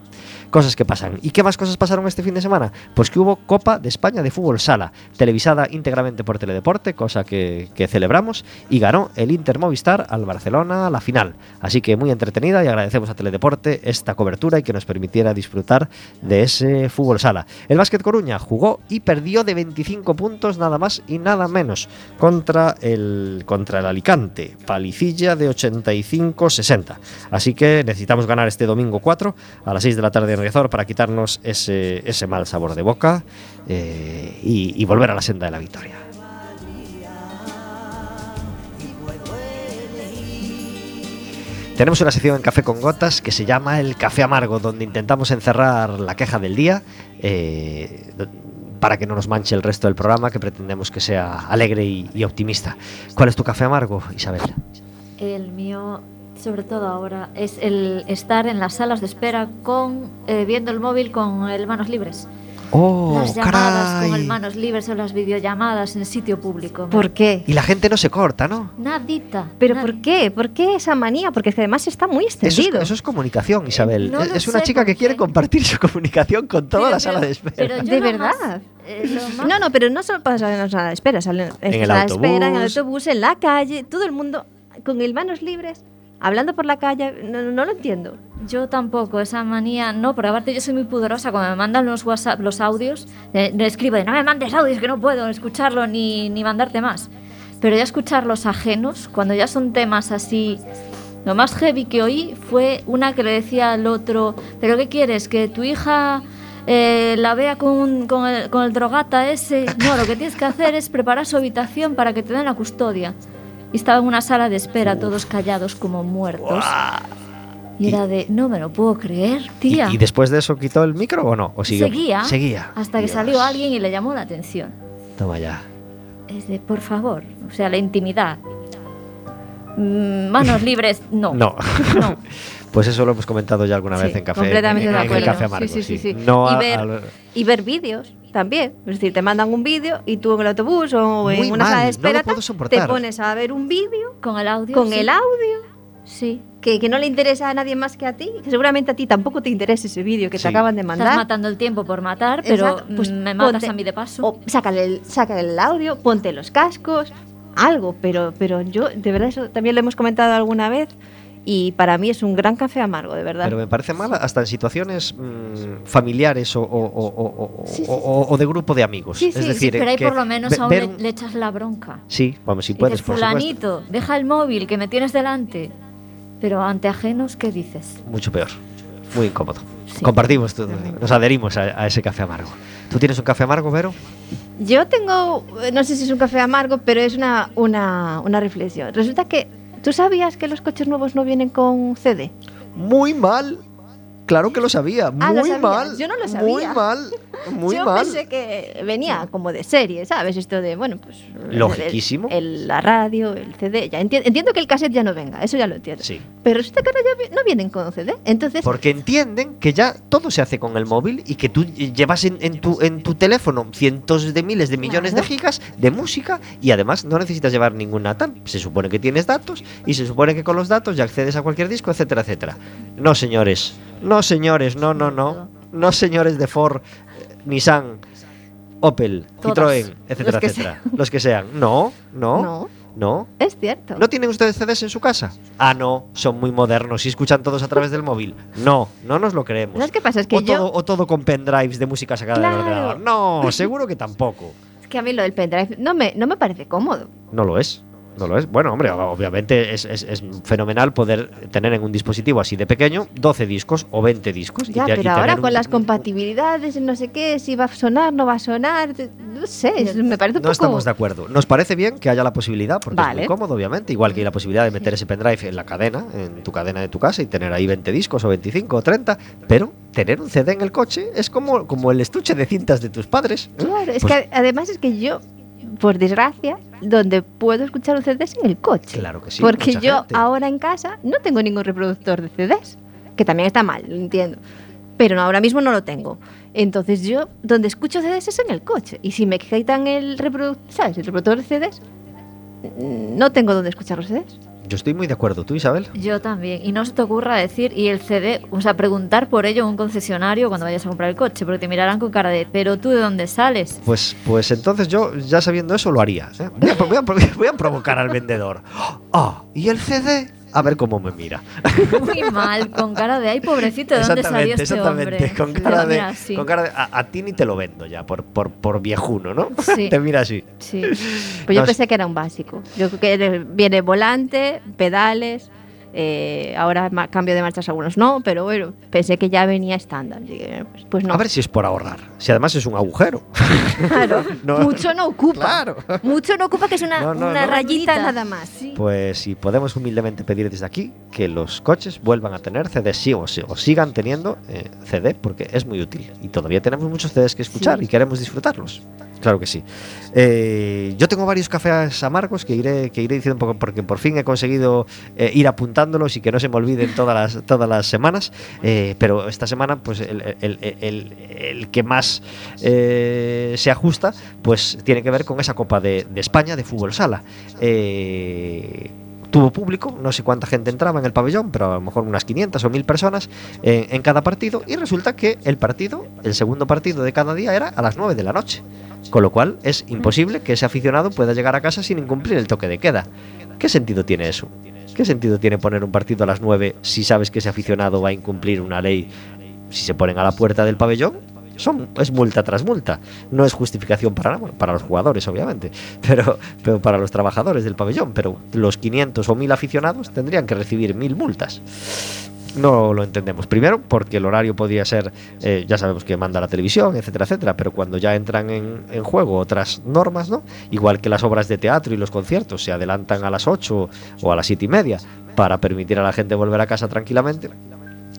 Cosas que pasan. ¿Y qué más cosas pasaron este fin de semana? Pues que hubo Copa de España de Fútbol Sala, televisada íntegramente por Teledeporte, cosa que, que celebramos, y ganó el Inter Movistar al Barcelona la final. Así que muy entretenida y agradecemos a Teledeporte esta cobertura y que nos permitiera disfrutar de ese fútbol sala. El Básquet Coruña jugó y perdió de 25 puntos nada más y nada menos contra el, contra el Alicante. Palicilla de 85-60. Así que necesitamos ganar este domingo 4 a las 6 de la tarde en Riazor para quitarnos ese, ese mal sabor de boca eh, y, y volver a la senda de la victoria. Tenemos una sección en Café con Gotas que se llama El Café Amargo, donde intentamos encerrar la queja del día eh, para que no nos manche el resto del programa, que pretendemos que sea alegre y, y optimista. ¿Cuál es tu café amargo, Isabel? El mío, sobre todo ahora, es el estar en las salas de espera con eh, viendo el móvil con el manos libres. ¡Oh, las llamadas con caray! el manos libres o las videollamadas en sitio público. ¿Por qué? Y la gente no se corta, ¿no? Nadita. ¿Pero por qué? ¿Por qué esa manía? Porque es que además está muy Eso es, extendido. eso es comunicación, Isabel. no es una sé chica que quiere compartir su comunicación con toda Pero- la sala de espera. pero ¿De más- verdad? eh, más- No, no, pero no solo pasa en la sala de espera, sale en, En el la de espera, en el autobús. autobús, en la calle, todo el mundo con el manos libres, hablando por la calle, no, no lo entiendo. Yo tampoco, esa manía, no, porque aparte yo soy muy pudorosa cuando me mandan los WhatsApp, los audios, eh, le escribo de no me mandes audios que no puedo escucharlo ni, ni mandarte más. Pero ya escuchar los ajenos, cuando ya son temas así, lo más heavy que oí fue una que le decía al otro, pero ¿qué quieres? ¿Que tu hija eh, la vea con, con, el, con el drogata ese? No, lo que tienes que hacer es preparar su habitación para que te den la custodia. Y estaba en una sala de espera, todos callados como muertos. Y era de, no me lo puedo creer, ¿Y, tía. y después de eso quitó el micro o no? ¿O siguió? Seguía. Seguía. Hasta que Dios. salió alguien y le llamó la atención. Toma ya. Es de, por favor, o sea, la intimidad. Mm, Manos libres, no. No. No. Pues eso lo hemos comentado ya alguna Sí, vez en café. completamente en, de en el acuerdo. café amargo. Sí, sí, sí, sí. No Y a- ver- al- Y ver vídeos también. Es decir, te mandan un vídeo y tú en el autobús o Muy en una mal, sala no de lo espera soportar. te pones a ver un vídeo Con el audio. con el audio Sí. que, que no le interesa a nadie más que a ti, que seguramente a ti tampoco te interesa ese vídeo que Sí. te acaban de Estás mandar. matando el tiempo por matar, pero Exacto, pues mm, me matas ponte- a mí de paso. O sácale el, sácale el audio, ponte los cascos, algo, pero, pero yo, de verdad, eso también lo hemos comentado alguna vez y para mí es un gran café amargo, de verdad. Pero me parece mal hasta en situaciones mm, familiares o, o- o- o- o- Sí, sí. o- o de grupo de amigos. Sí, es sí, sí, decir, pero ahí que por lo menos aún ver le, le echas la bronca. Sí, vamos, si Y puedes, dices, por supuesto. fulanito, deja el móvil que me tienes delante. Pero ante ajenos, ¿qué dices? Mucho peor. Muy incómodo. Sí. Compartimos, todo, nos adherimos a, a ese café amargo. ¿Tú tienes un café amargo, Vero? Yo tengo, eh, no sé si es un café amargo, pero es una, una, una reflexión. Resulta que, ¿tú sabías que los coches nuevos no vienen con CD? Muy mal. Claro que lo sabía. Muy Ah, lo sabías. mal. Yo no lo Muy sabía. mal. Muy Yo mal. pensé que venía como de serie, ¿sabes? Esto de, bueno, pues... Logiquísimo. el- la radio, el CD, ya enti- entiendo que el cassette ya no venga, eso ya lo entiendo. Sí. Pero resulta que ahora ya vi- no vienen con CD. Entonces, Porque entienden que ya todo se hace con el móvil y que tú llevas en, en tu, en tu teléfono cientos de miles de millones Claro. de gigas de música y además no necesitas llevar ninguna tal. Se supone que tienes datos y se supone que con los datos ya accedes a cualquier disco, etcétera, etcétera. No, señores. No, señores. No, no, no. No, señores de Ford, Nissan, Opel, Todas. Citroën, etcétera, Los etcétera. Los que sean. No, no, no, no. es cierto. ¿No tienen ustedes CDs en su casa? Ah, no, son muy modernos y escuchan todos a través del móvil. No, no nos lo creemos. ¿Sabes qué pasa? Es que o, yo... todo, o todo con pendrives de música sacada Claro. del ordenador. No, seguro que tampoco. Es que a mí lo del pendrive no me, no me parece cómodo. no lo es. No lo es. Bueno, hombre, obviamente es, es- es fenomenal poder tener en un dispositivo así de pequeño 12 discos o 20 discos. y Ya, y pero ahora tener con un- las compatibilidades, no sé qué, si va a sonar, no va a sonar, no sé, es- me parece un No poco... estamos de acuerdo. Nos parece bien que haya la posibilidad, porque es muy cómodo, obviamente, igual que hay la posibilidad de meter ese pendrive en la cadena, en tu cadena de tu casa y tener ahí 20 discos o 25 o 30, pero tener un CD en el coche es como, como el estuche de cintas de tus padres. ¿eh? Claro, es Pues- que además es que yo, por desgracia, donde puedo escuchar un CD es en el coche. Claro que sí. Porque yo gente. ahora en casa no tengo ningún reproductor de CDs, que también está mal, lo entiendo. Pero no, ahora mismo no lo tengo. Entonces yo, donde escucho CDs es en el coche. Y si me quitan el reproductor, ¿sabes? El reproductor de CDs, no tengo donde escuchar los CDs. Yo estoy muy de acuerdo. ¿Tú, Isabel? Yo también. Y no se te ocurra decir, y el CD, o sea, preguntar por ello en un concesionario cuando vayas a comprar el coche, porque te mirarán con cara de, pero tú de dónde sales. Pues, pues entonces yo, ya sabiendo eso, lo haría. ¿eh? Voy, a, voy a- voy a provocar al vendedor. Ah, ¿y el CD? A ver cómo me mira. Muy mal, con cara de, ay, pobrecito, ¿de dónde salió este exactamente. hombre? Con cara de, mirar así. con cara de- a, a ti ni te lo vendo ya, por, por, por viejuno, ¿no? Sí. te mira así. Sí. Pues yo pensé que era un básico. Yo creo que viene volante, pedales, eh, ahora cambio de marchas algunos no, pero bueno, pensé que ya venía estándar. Pues, pues no. A ver si es por ahorrar. Si además es un agujero. Claro, No. mucho no ocupa. Claro. Mucho no ocupa, que es una, No, no, una no. rayita nada más. Pues si podemos humildemente pedir desde aquí que los coches vuelvan a tener CD, sí o, sí, o sigan teniendo eh, CD, porque es muy útil. Y todavía tenemos muchos CDs que escuchar Sí. y queremos disfrutarlos. Claro que sí. Eh, yo tengo varios cafés amargos que iré, que iré diciendo poco porque por fin he conseguido eh, ir apuntándolos y que no se me olviden todas las, todas las semanas. Eh, pero esta semana, pues el, el- el- que más se ajusta, pues tiene que ver con esa Copa de, de España de fútbol sala. Eh, tuvo público, no sé cuánta gente entraba en el pabellón, pero a lo mejor unas 500 o 1000 personas eh, en cada partido y resulta que el partido, el segundo partido de cada día era a las 9 de la noche. Con lo cual es imposible que ese aficionado pueda llegar a casa sin incumplir el toque de queda. ¿Qué sentido tiene eso? ¿Qué sentido tiene poner un partido a las 9 si sabes que ese aficionado va a incumplir una ley si se ponen a la puerta del pabellón? Son, es multa tras multa. No es justificación para, para los jugadores, obviamente, pero, pero para los trabajadores del pabellón. Pero los 500 o 1000 aficionados tendrían que recibir 1000 multas. No lo entendemos. Primero, porque el horario podría ser, eh, ya sabemos que manda la televisión, etcétera, etcétera, pero cuando ya entran en, en juego otras normas, ¿no? Igual que las obras de teatro y los conciertos se adelantan a las 8 o a las 7 y media para permitir a la gente volver a casa tranquilamente.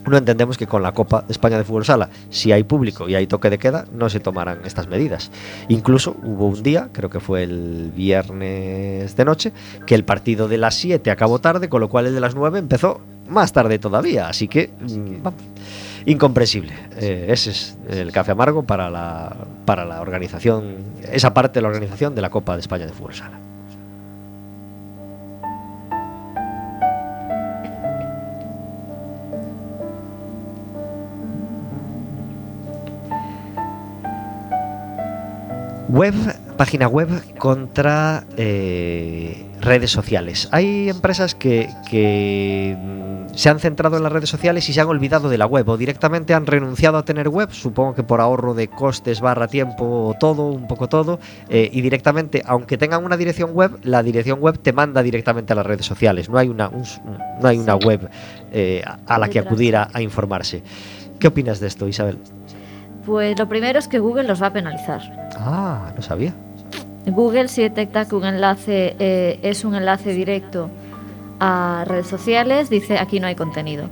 No entendemos que con la Copa de España de Fútbol Sala, si hay público y hay toque de queda, no se tomarán estas medidas. Incluso hubo un día, creo que fue el viernes de noche, que el partido de las 7 acabó tarde, con lo cual el de las 9 empezó más tarde todavía. Así que, mm, vamos, incomprensible. Eh, ese es el café amargo para la, para la organización, esa parte de la organización de la Copa de España de Fútbol Sala. Web, página web contra eh, redes sociales. Hay empresas que, que, mm, se han centrado en las redes sociales y se han olvidado de la web o directamente han renunciado a tener web, supongo que por ahorro de costes barra tiempo o todo, un poco todo, eh, y directamente, aunque tengan una dirección web, la dirección web te manda directamente a las redes sociales. No hay una, un- no hay una web eh, a- la que acudir a, a informarse. ¿Qué opinas de esto, Isabel? Pues lo primero es que Google los va a penalizar. Ah, no sabía. Google si detecta que un enlace eh, es un enlace directo a redes sociales, dice aquí no hay contenido.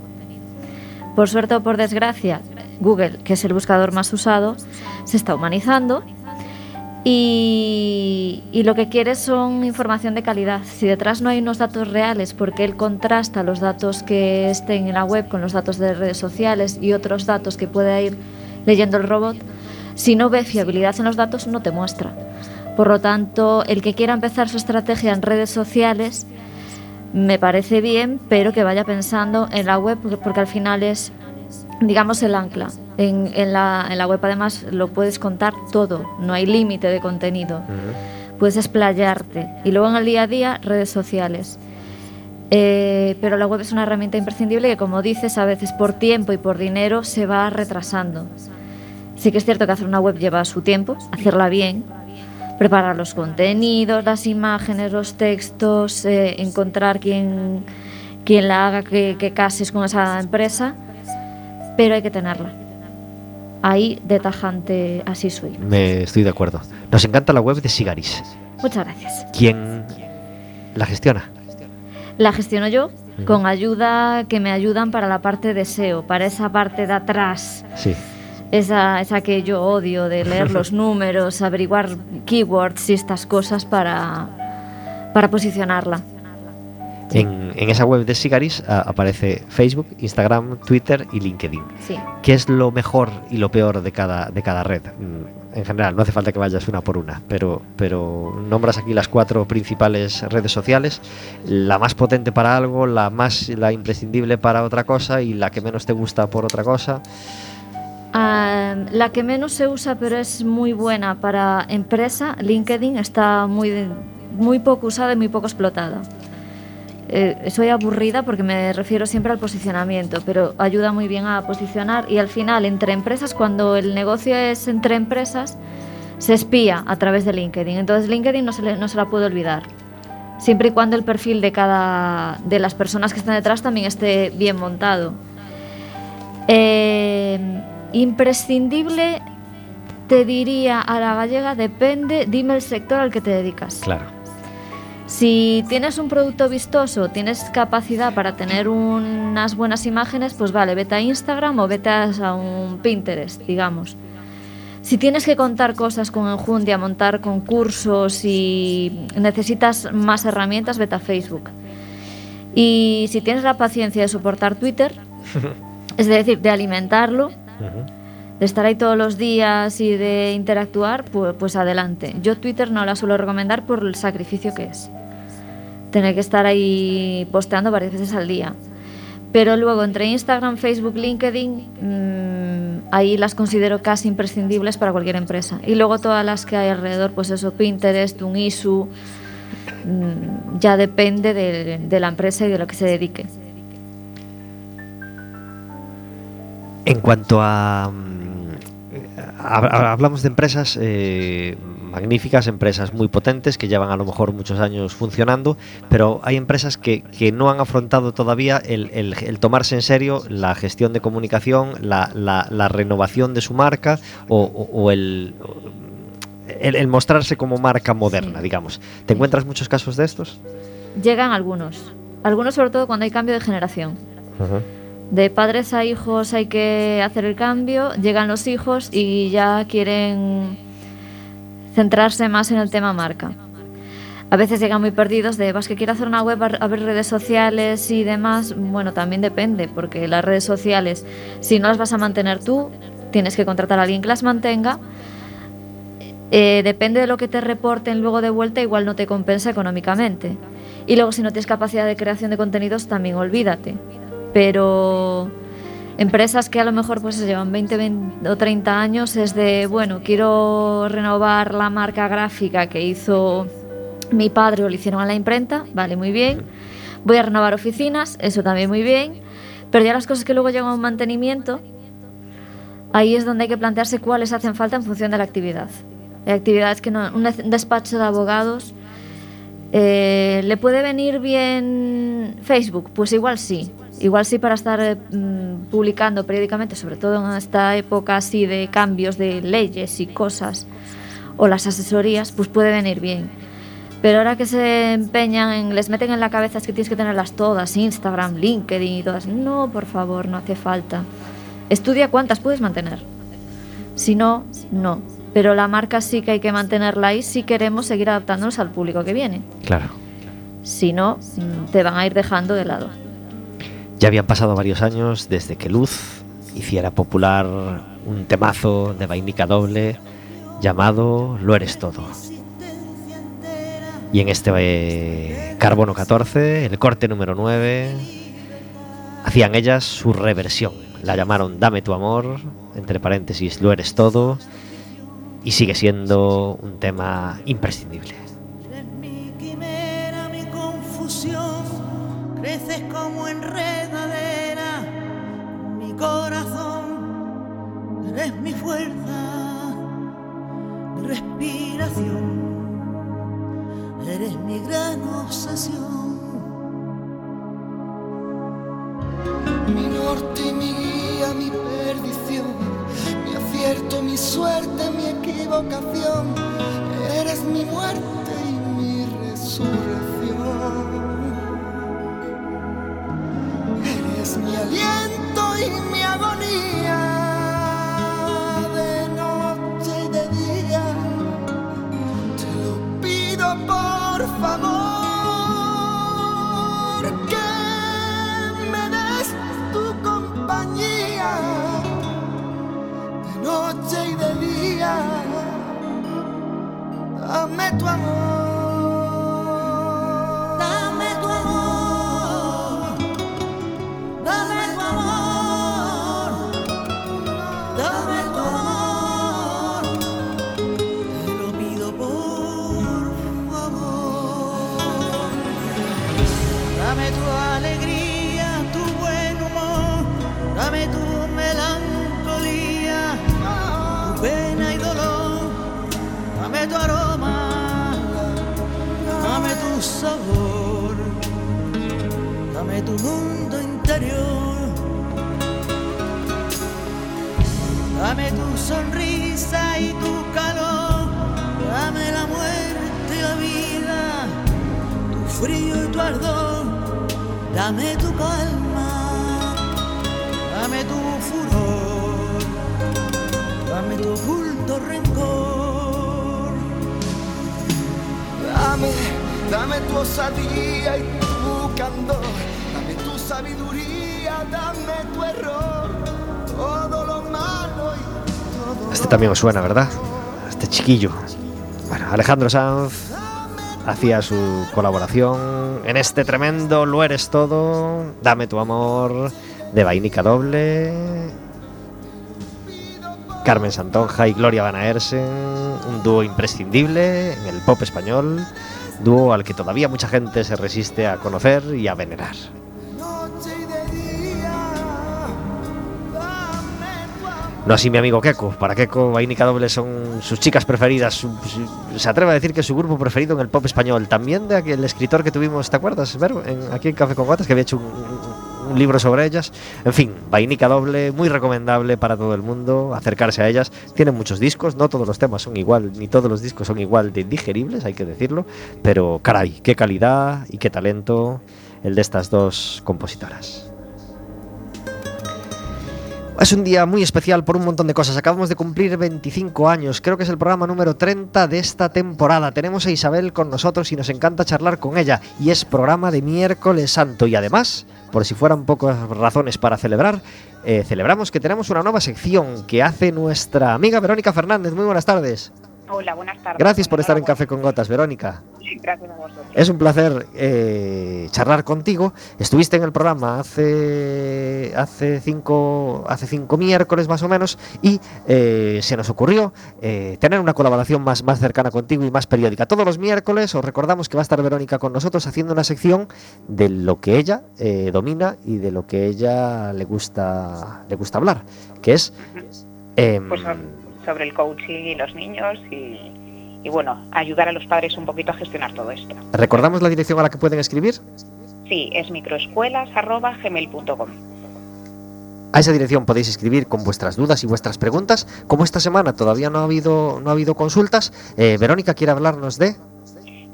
Por suerte o por desgracia, Google, que es el buscador más usado, se está humanizando y, y lo que quiere son información de calidad. Si detrás no hay unos datos reales, porque él contrasta los datos que estén en la web con los datos de redes sociales y otros datos que pueda ir leyendo el robot, si no ve fiabilidad en los datos, no te muestra. Por lo tanto, el que quiera empezar su estrategia en redes sociales me parece bien, pero que vaya pensando en la web, porque, porque al final es, digamos, el ancla. En, en la, en la web además lo puedes contar todo, no hay límite de contenido. Puedes explayarte. Y luego en el día a día, redes sociales. Eh, pero la web es una herramienta imprescindible que, como dices, a veces por tiempo y por dinero se va retrasando. Sí que es cierto que hacer una web lleva su tiempo, hacerla bien, preparar los contenidos, las imágenes, los textos, eh, encontrar quién, quién la haga que, que cases con esa empresa, pero hay que tenerla. Ahí de tajante así soy. Me estoy de acuerdo. Nos encanta la web de Sigaris. Muchas gracias. ¿Quién la gestiona? La gestiono yo con ayuda que me ayudan para la parte de SEO, para esa parte de atrás, Sí. esa, esa que yo odio de leer los números, averiguar keywords y estas cosas para, para posicionarla. En, en esa web de Sigaris aparece Facebook, Instagram, Twitter y LinkedIn. Sí. ¿Qué es lo mejor y lo peor de cada, de cada red? En general, no hace falta que vayas una por una, pero, nombras aquí las cuatro principales redes sociales, la más potente para algo, la más la imprescindible para otra cosa y la que menos te gusta por otra cosa. La que menos se usa pero es muy buena para empresa, LinkedIn, está muy, muy poco usada y muy poco explotada. Eh, soy aburrida porque me refiero siempre al posicionamiento, pero ayuda muy bien a posicionar y al final entre empresas, cuando el negocio es entre empresas, se espía a través de LinkedIn. Entonces LinkedIn no se, no se la puede olvidar. Siempre y cuando el perfil de cada de las personas que están detrás también esté bien montado. Eh, imprescindible, te diría a la gallega, depende, dime el sector al que te dedicas. Claro. Si tienes un producto vistoso, tienes capacidad para tener unas buenas imágenes, pues vale, vete a Instagram o vete a un Pinterest, digamos. Si tienes que contar cosas con enjundia, montar concursos y necesitas más herramientas, vete a Facebook. Y si tienes la paciencia de soportar Twitter, es decir, de alimentarlo, de estar ahí todos los días y de interactuar, pues, pues adelante. Yo Twitter no la suelo recomendar por el sacrificio que es. Tener que estar ahí posteando varias veces al día. Pero luego entre Instagram, Facebook, LinkedIn, mm, ahí las considero casi imprescindibles para cualquier empresa. Y luego todas las que hay alrededor, pues eso, Pinterest, un ISU, mm, ya depende de, de la empresa y de lo que se dedique. En cuanto a... mm, hab- Hablamos de empresas eh, magníficas, empresas muy potentes que llevan a lo mejor muchos años funcionando, pero hay empresas que, que no han afrontado todavía el, el- el tomarse en serio la gestión de comunicación, la, la- la renovación de su marca o, o- o el, el, el mostrarse como marca moderna, Sí. digamos. ¿Te encuentras muchos casos de estos? Llegan algunos. Algunos sobre todo cuando hay cambio de generación. De padres a hijos hay que hacer el cambio, llegan los hijos y ya quieren centrarse más en el tema marca. A veces llegan muy perdidos de, vas que quiero hacer una web, a ver redes sociales y demás. Bueno, también depende, porque las redes sociales, si no las vas a mantener tú, tienes que contratar a alguien que las mantenga. Eh, depende de lo que te reporten luego de vuelta, igual no te compensa económicamente. Y luego si no tienes capacidad de creación de contenidos, también olvídate. Pero empresas que a lo mejor pues llevan 20, 20 o 30 años es de, bueno, quiero renovar la marca gráfica que hizo mi padre o le hicieron a la imprenta, vale, muy bien. Voy a renovar oficinas, eso también muy bien. Pero ya las cosas que luego llegan a un mantenimiento, ahí es donde hay que plantearse cuáles hacen falta en función de la actividad. Hay actividades que no, un despacho de abogados eh, ¿Le puede venir bien Facebook? Pues igual sí. Igual sí para estar eh, mm, publicando periódicamente, sobre todo en esta época así de cambios de leyes y cosas, o las asesorías, pues puede venir bien. Pero ahora que se empeñan en, les meten en la cabeza es que tienes que tenerlas todas, Instagram, LinkedIn y todas. No, por favor, no hace falta. Estudia cuántas puedes mantener. Si no, no. Pero la marca sí que hay que mantenerla ahí si queremos seguir adaptándonos al público que viene. Claro. Si no, mm, te van a ir dejando de lado. Ya habían pasado varios años desde que Luz hiciera popular un temazo de vainica doble llamado Lo eres todo. Y en este eh, Carbono 14, el corte número 9, hacían ellas su reversión. La llamaron Dame tu amor, entre paréntesis, Lo eres todo, y sigue siendo un tema imprescindible. Mi quimera, mi confusión, creces como enredadera, mi corazón, eres mi fuerza, respiración. eres mi gran obsesión. Mi norte y mi guía, mi perdición, mi acierto, mi suerte, mi equivocación. Eres mi muerte y mi resurrección. Dame tu amor. Tu mundo interior. Dame tu sonrisa y tu calor, dame la muerte y la vida, tu frío y tu ardor, dame tu calma, dame tu furor, dame tu oculto rencor. Dame, dame tu osadía y tu candor. Sabiduría, dame tu error. Todo lo malo y todo Este también os suena, ¿verdad? Este chiquillo. Bueno, Alejandro Sanz hacía su colaboración en este tremendo Lo eres todo, Dame tu amor, de Vainica Doble, Carmen Santonja y Gloria Van Aersen, un dúo imprescindible en el pop español, dúo al que todavía mucha gente se resiste a conocer y a venerar. No así mi amigo Keko. Para Keko, Vainica Doble son sus chicas preferidas. se atreve a decir que es su grupo preferido en el pop español. También de aquel escritor que tuvimos, ¿te acuerdas, Vero? En- aquí en Café con Gotas, que había hecho un libro sobre ellas. En fin, Vainica Doble, muy recomendable para todo el mundo acercarse a ellas. Tienen muchos discos, no todos los temas son igual, ni todos los discos son igual de digeribles, hay que decirlo. Pero caray, qué calidad y qué talento el de estas dos compositoras. Es un día muy especial por un montón de cosas. Acabamos de cumplir 25 años. Creo que es el programa número 30 de esta temporada. Tenemos a Isabel con nosotros y nos encanta charlar con ella. Y es programa de miércoles santo. Y además, por si fueran pocas razones para celebrar, eh, celebramos que tenemos una nueva sección que hace nuestra amiga Verónica Fernández. Muy buenas tardes. Hola, buenas tardes. Gracias por estar en. Café con Gotas, Verónica. Sí, Gracias a vosotros. Es un placer eh, charlar contigo. Estuviste en el programa hace hace cinco hace cinco miércoles más o menos y eh, se nos ocurrió eh, tener una colaboración más, más cercana contigo y más periódica. Todos los miércoles os recordamos que va a estar Verónica con nosotros haciendo una sección de lo que ella eh, domina y de lo que ella le gusta le gusta hablar, que es em, Pues sobre el coaching y los niños y, y, bueno, ayudar a los padres un poquito a gestionar todo esto. recordamos la dirección a la que pueden escribir. Sí, es microescuelas.gmail.com. A esa dirección podéis escribir con vuestras dudas y vuestras preguntas. Como esta semana todavía no ha habido, no ha habido consultas, eh, Verónica quiere hablarnos de...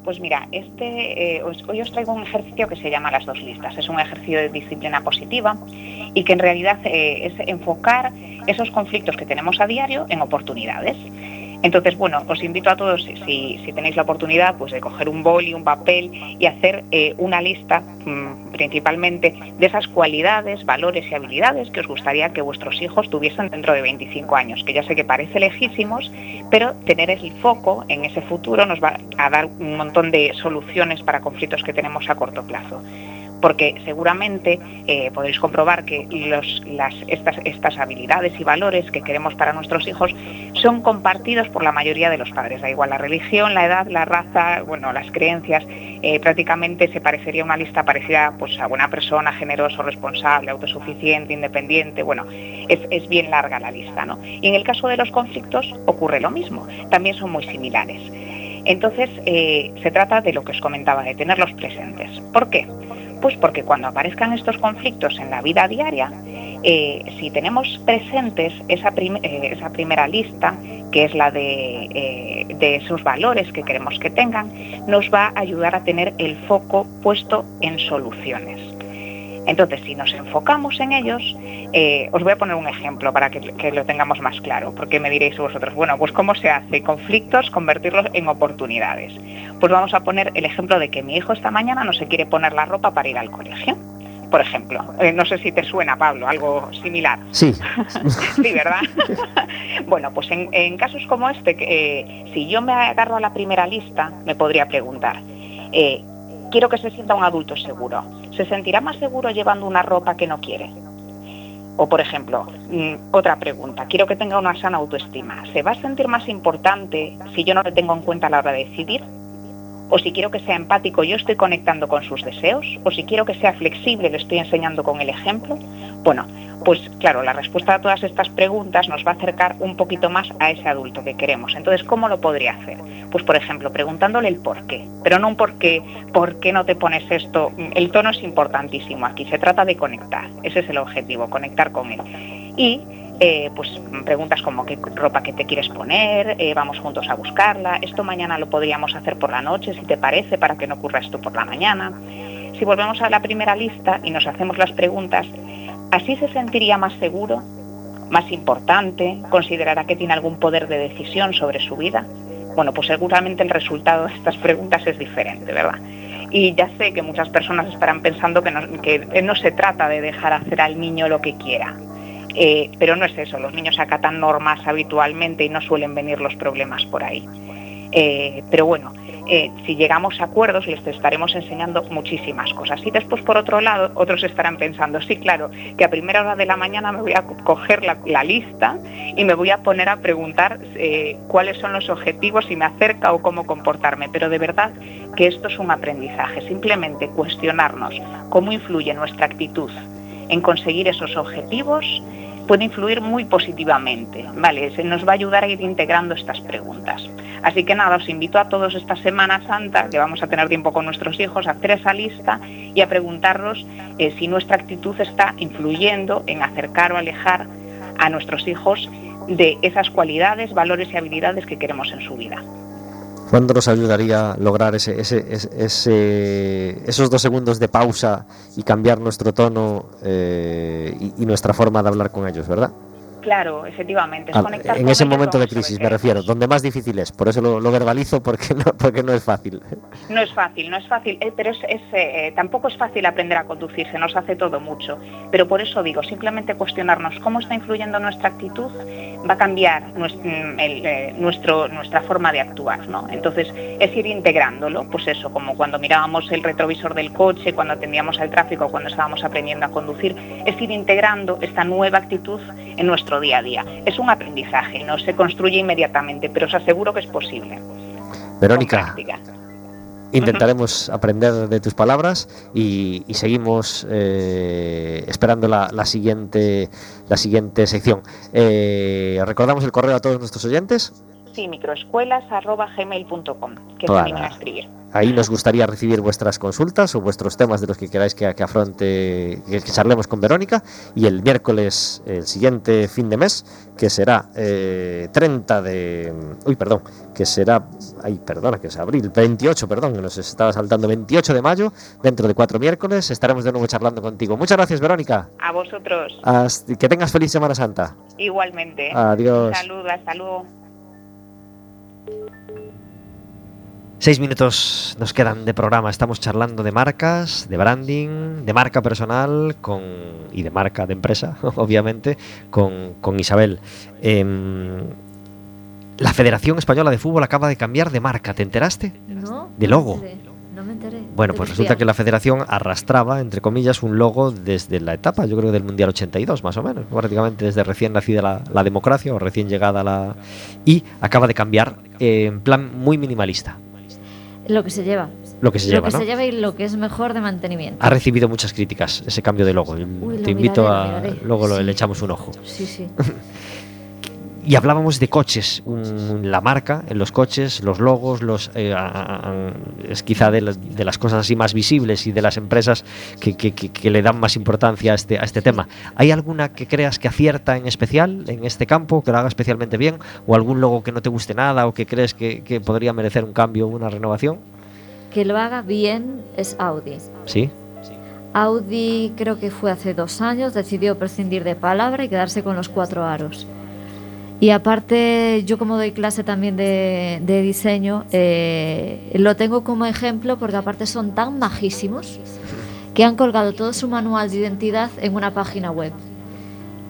Pues mira, este, eh, hoy os traigo un ejercicio que se llama las dos listas. Es un ejercicio de disciplina positiva y que en realidad eh, es enfocar esos conflictos que tenemos a diario en oportunidades. Entonces, bueno, os invito a todos, si, tenéis la oportunidad, pues de coger un boli, un papel y hacer eh, una lista mm, principalmente de esas cualidades, valores y habilidades que os gustaría que vuestros hijos tuviesen dentro de 25 años, que ya sé que parece lejísimos, pero tener el foco en ese futuro nos va a dar un montón de soluciones para conflictos que tenemos a corto plazo. Porque seguramente eh, podréis comprobar que estas, habilidades y valores que queremos para nuestros hijos son compartidos por la mayoría de los padres. Da igual la religión, la edad, la raza, bueno, las creencias. eh, prácticamente se parecería una lista parecida pues, a buena persona, generoso, responsable, autosuficiente, independiente. Bueno, es, es bien larga la lista, ¿no? Y en el caso de los conflictos ocurre lo mismo. También son muy similares. Entonces, eh, se trata de lo que os comentaba, de tenerlos presentes. ¿Por qué? Pues porque cuando aparezcan estos conflictos en la vida diaria, eh, si tenemos presentes esa, eh, esa primera lista, que es la de, eh, de esos valores que queremos que tengan, nos va a ayudar a tener el foco puesto en soluciones. Entonces, si nos enfocamos en ellos, eh, os voy a poner un ejemplo para que, que lo tengamos más claro, porque me diréis vosotros, bueno, pues cómo se hace conflictos, convertirlos en oportunidades. Pues vamos a poner el ejemplo de que mi hijo esta mañana no se quiere poner la ropa para ir al colegio. Por ejemplo, Eh, no sé si te suena, Pablo, algo similar. Sí, Sí, ¿verdad? bueno, pues en, en casos como este, eh, si yo me agarro a la primera lista, me podría preguntar, quiero que se sienta un adulto seguro. ¿Se sentirá más seguro llevando una ropa que no quiere? O, por ejemplo, mm, otra pregunta, quiero que tenga una sana autoestima. ¿Se va a sentir más importante si yo no le tengo en cuenta a la hora de decidir? o si quiero que sea empático, yo estoy conectando con sus deseos, o si quiero que sea flexible, le estoy enseñando con el ejemplo. Bueno, pues claro, la respuesta a todas estas preguntas nos va a acercar un poquito más a ese adulto que queremos. Entonces, ¿cómo lo podría hacer? Pues, por ejemplo, preguntándole el por qué, pero no un por qué, ¿por qué no te pones esto? El tono es importantísimo aquí, se trata de conectar, ese es el objetivo, conectar con él. Y eh, pues preguntas como qué ropa que te quieres poner, eh, vamos juntos a buscarla, esto mañana lo podríamos hacer por la noche, si te parece, para que no ocurra esto por la mañana. Si volvemos a la primera lista y nos hacemos las preguntas, ¿así se sentiría más seguro, más importante, considerará que tiene algún poder de decisión sobre su vida? Bueno, pues seguramente el resultado de estas preguntas es diferente, ¿verdad? Y ya sé que muchas personas estarán pensando que no, que no se trata de dejar hacer al niño lo que quiera, eh, pero no es eso, los niños acatan normas habitualmente y no suelen venir los problemas por ahí. Eh, pero bueno, eh, si llegamos a acuerdos les estaremos enseñando muchísimas cosas. Y después, por otro lado, otros estarán pensando, sí, claro, que a primera hora de la mañana me voy a co- coger la, la lista y me voy a poner a preguntar eh, cuáles son los objetivos, si me acerca o cómo comportarme. Pero de verdad que esto es un aprendizaje, simplemente cuestionarnos cómo influye nuestra actitud en conseguir esos objetivos puede influir muy positivamente, ¿vale? Se nos va a ayudar a ir integrando estas preguntas. Así que nada, os invito a todos esta Semana Santa, que vamos a tener tiempo con nuestros hijos, a hacer esa lista y a preguntarnos eh, si nuestra actitud está influyendo en acercar o alejar a nuestros hijos de esas cualidades, valores y habilidades que queremos en su vida. ¿Cuándo nos ayudaría lograr ese, ese, ese- ese- esos dos segundos de pausa y cambiar nuestro tono eh, y, y nuestra forma de hablar con ellos, verdad? Claro, efectivamente. es conectar en ese momento de crisis me refiero, donde más difícil es, por eso lo, lo verbalizo porque no, porque no es fácil. No es fácil, no es fácil, eh, pero es, es, eh, tampoco es fácil aprender a conducir, se nos hace todo mucho. Pero por eso digo, simplemente cuestionarnos cómo está influyendo nuestra actitud va a cambiar mm, el, eh, nuestro, nuestra forma de actuar. ¿no? Entonces, es ir integrándolo, pues eso, como cuando mirábamos el retrovisor del coche, cuando atendíamos al tráfico, cuando estábamos aprendiendo a conducir, es ir integrando esta nueva actitud en nuestro día a día. Es un aprendizaje, no se construye inmediatamente, pero os aseguro que es posible. Verónica, intentaremos aprender de tus palabras y, y seguimos eh, esperando la, la siguiente, la siguiente sección. Eh, recordamos el correo a todos nuestros oyentes. Microescuelas.gmail.com, que se animen a escribir. Ahí nos gustaría recibir vuestras consultas o vuestros temas de los que queráis que, que afronte, que, que charlemos con Verónica. Y el miércoles, el siguiente fin de mes, que será eh, 30 de. Uy, perdón, que será. Ay, perdona, que es abril, 28, perdón, que nos estaba saltando, 28 de mayo, dentro de cuatro miércoles, estaremos de nuevo charlando contigo. Muchas gracias, Verónica. A vosotros, Hasta- que tengas feliz Semana Santa. igualmente. Adiós. Saludos, hasta luego. Seis minutos nos quedan de programa. Estamos charlando de marcas, de branding, de marca personal con, y de marca de empresa, obviamente, con, con Isabel. Em, la Federación Española de Fútbol acaba de cambiar de marca, ¿te enteraste? No. De logo. No me enteré. Bueno, pues resulta que la Federación arrastraba, entre comillas, un logo desde la etapa, yo creo, del Mundial 82, más o menos, prácticamente desde recién nacida la, la democracia o recién llegada la... Y acaba de cambiar eh, en plan muy minimalista, Lo que se lleva. lo que se lo lleva, que ¿no? se lleva y lo que es mejor de mantenimiento. Ha recibido muchas críticas ese cambio de logo. Uy, lo Te invito miraré, lo a. miraré. Luego lo- Sí. le echamos un ojo. Sí, sí. y hablábamos de coches, la marca en los coches, los logos, los eh, es quizá de las, de las cosas así más visibles y de las empresas que, que- que- que le dan más importancia a este, a este tema. ¿Hay alguna que creas que acierta en especial en este campo, que lo haga especialmente bien? ¿O algún logo que no te guste nada o que crees que, que podría merecer un cambio o una renovación? Que lo haga bien es Audi. Sí. Audi creo que fue hace dos años, decidió prescindir de palabra y quedarse con los cuatro aros. Y aparte, yo como doy clase también de, diseño, eh, lo tengo como ejemplo porque aparte son tan majísimos que han colgado todo su manual de identidad en una página web.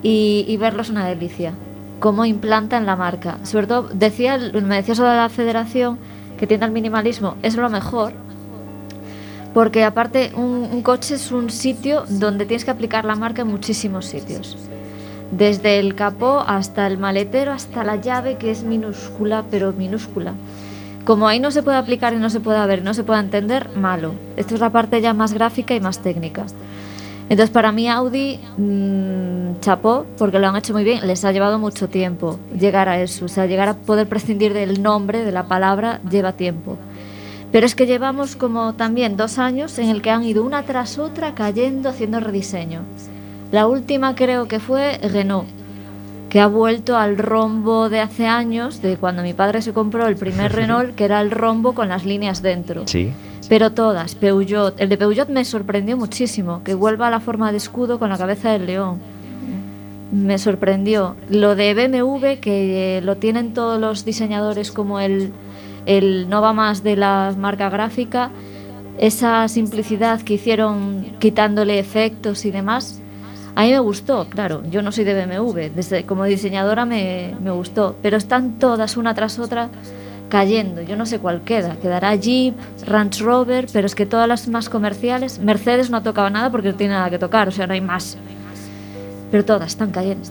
Y, y verlo es una delicia. Cómo implantan la marca. Sobre todo, decía, me decía sobre la federación que tiene el minimalismo, es lo mejor, porque aparte un, un coche es un sitio donde tienes que aplicar la marca en muchísimos sitios. Desde el capó hasta el maletero, hasta la llave que es minúscula, pero minúscula. Como ahí no se puede aplicar y no se puede ver, no se puede entender, malo. Esto es la parte ya más gráfica y más técnica. Entonces para mí Audi mmm, chapó porque lo han hecho muy bien. Les ha llevado mucho tiempo llegar a eso. O sea, llegar a poder prescindir del nombre, de la palabra, lleva tiempo. Pero es que llevamos como también dos años en el que han ido una tras otra cayendo haciendo rediseño. La última creo que fue Renault, que ha vuelto al rombo de hace años, de cuando mi padre se compró el primer Renault, que era el rombo con las líneas dentro. Sí. Pero todas, Peugeot. El de Peugeot me sorprendió muchísimo, que vuelva a la forma de escudo con la cabeza del león. Me sorprendió. Lo de BMW, que lo tienen todos los diseñadores como el, el no va más de la marca gráfica, esa simplicidad que hicieron quitándole efectos y demás, a mí me gustó, claro, yo no soy de BMW, desde, como diseñadora me, me gustó, pero están todas una tras otra cayendo, yo no sé cuál queda, quedará Jeep, Range Rover, pero es que todas las más comerciales, Mercedes no ha tocado nada porque no tiene nada que tocar, o sea, no hay más, pero todas están cayendo.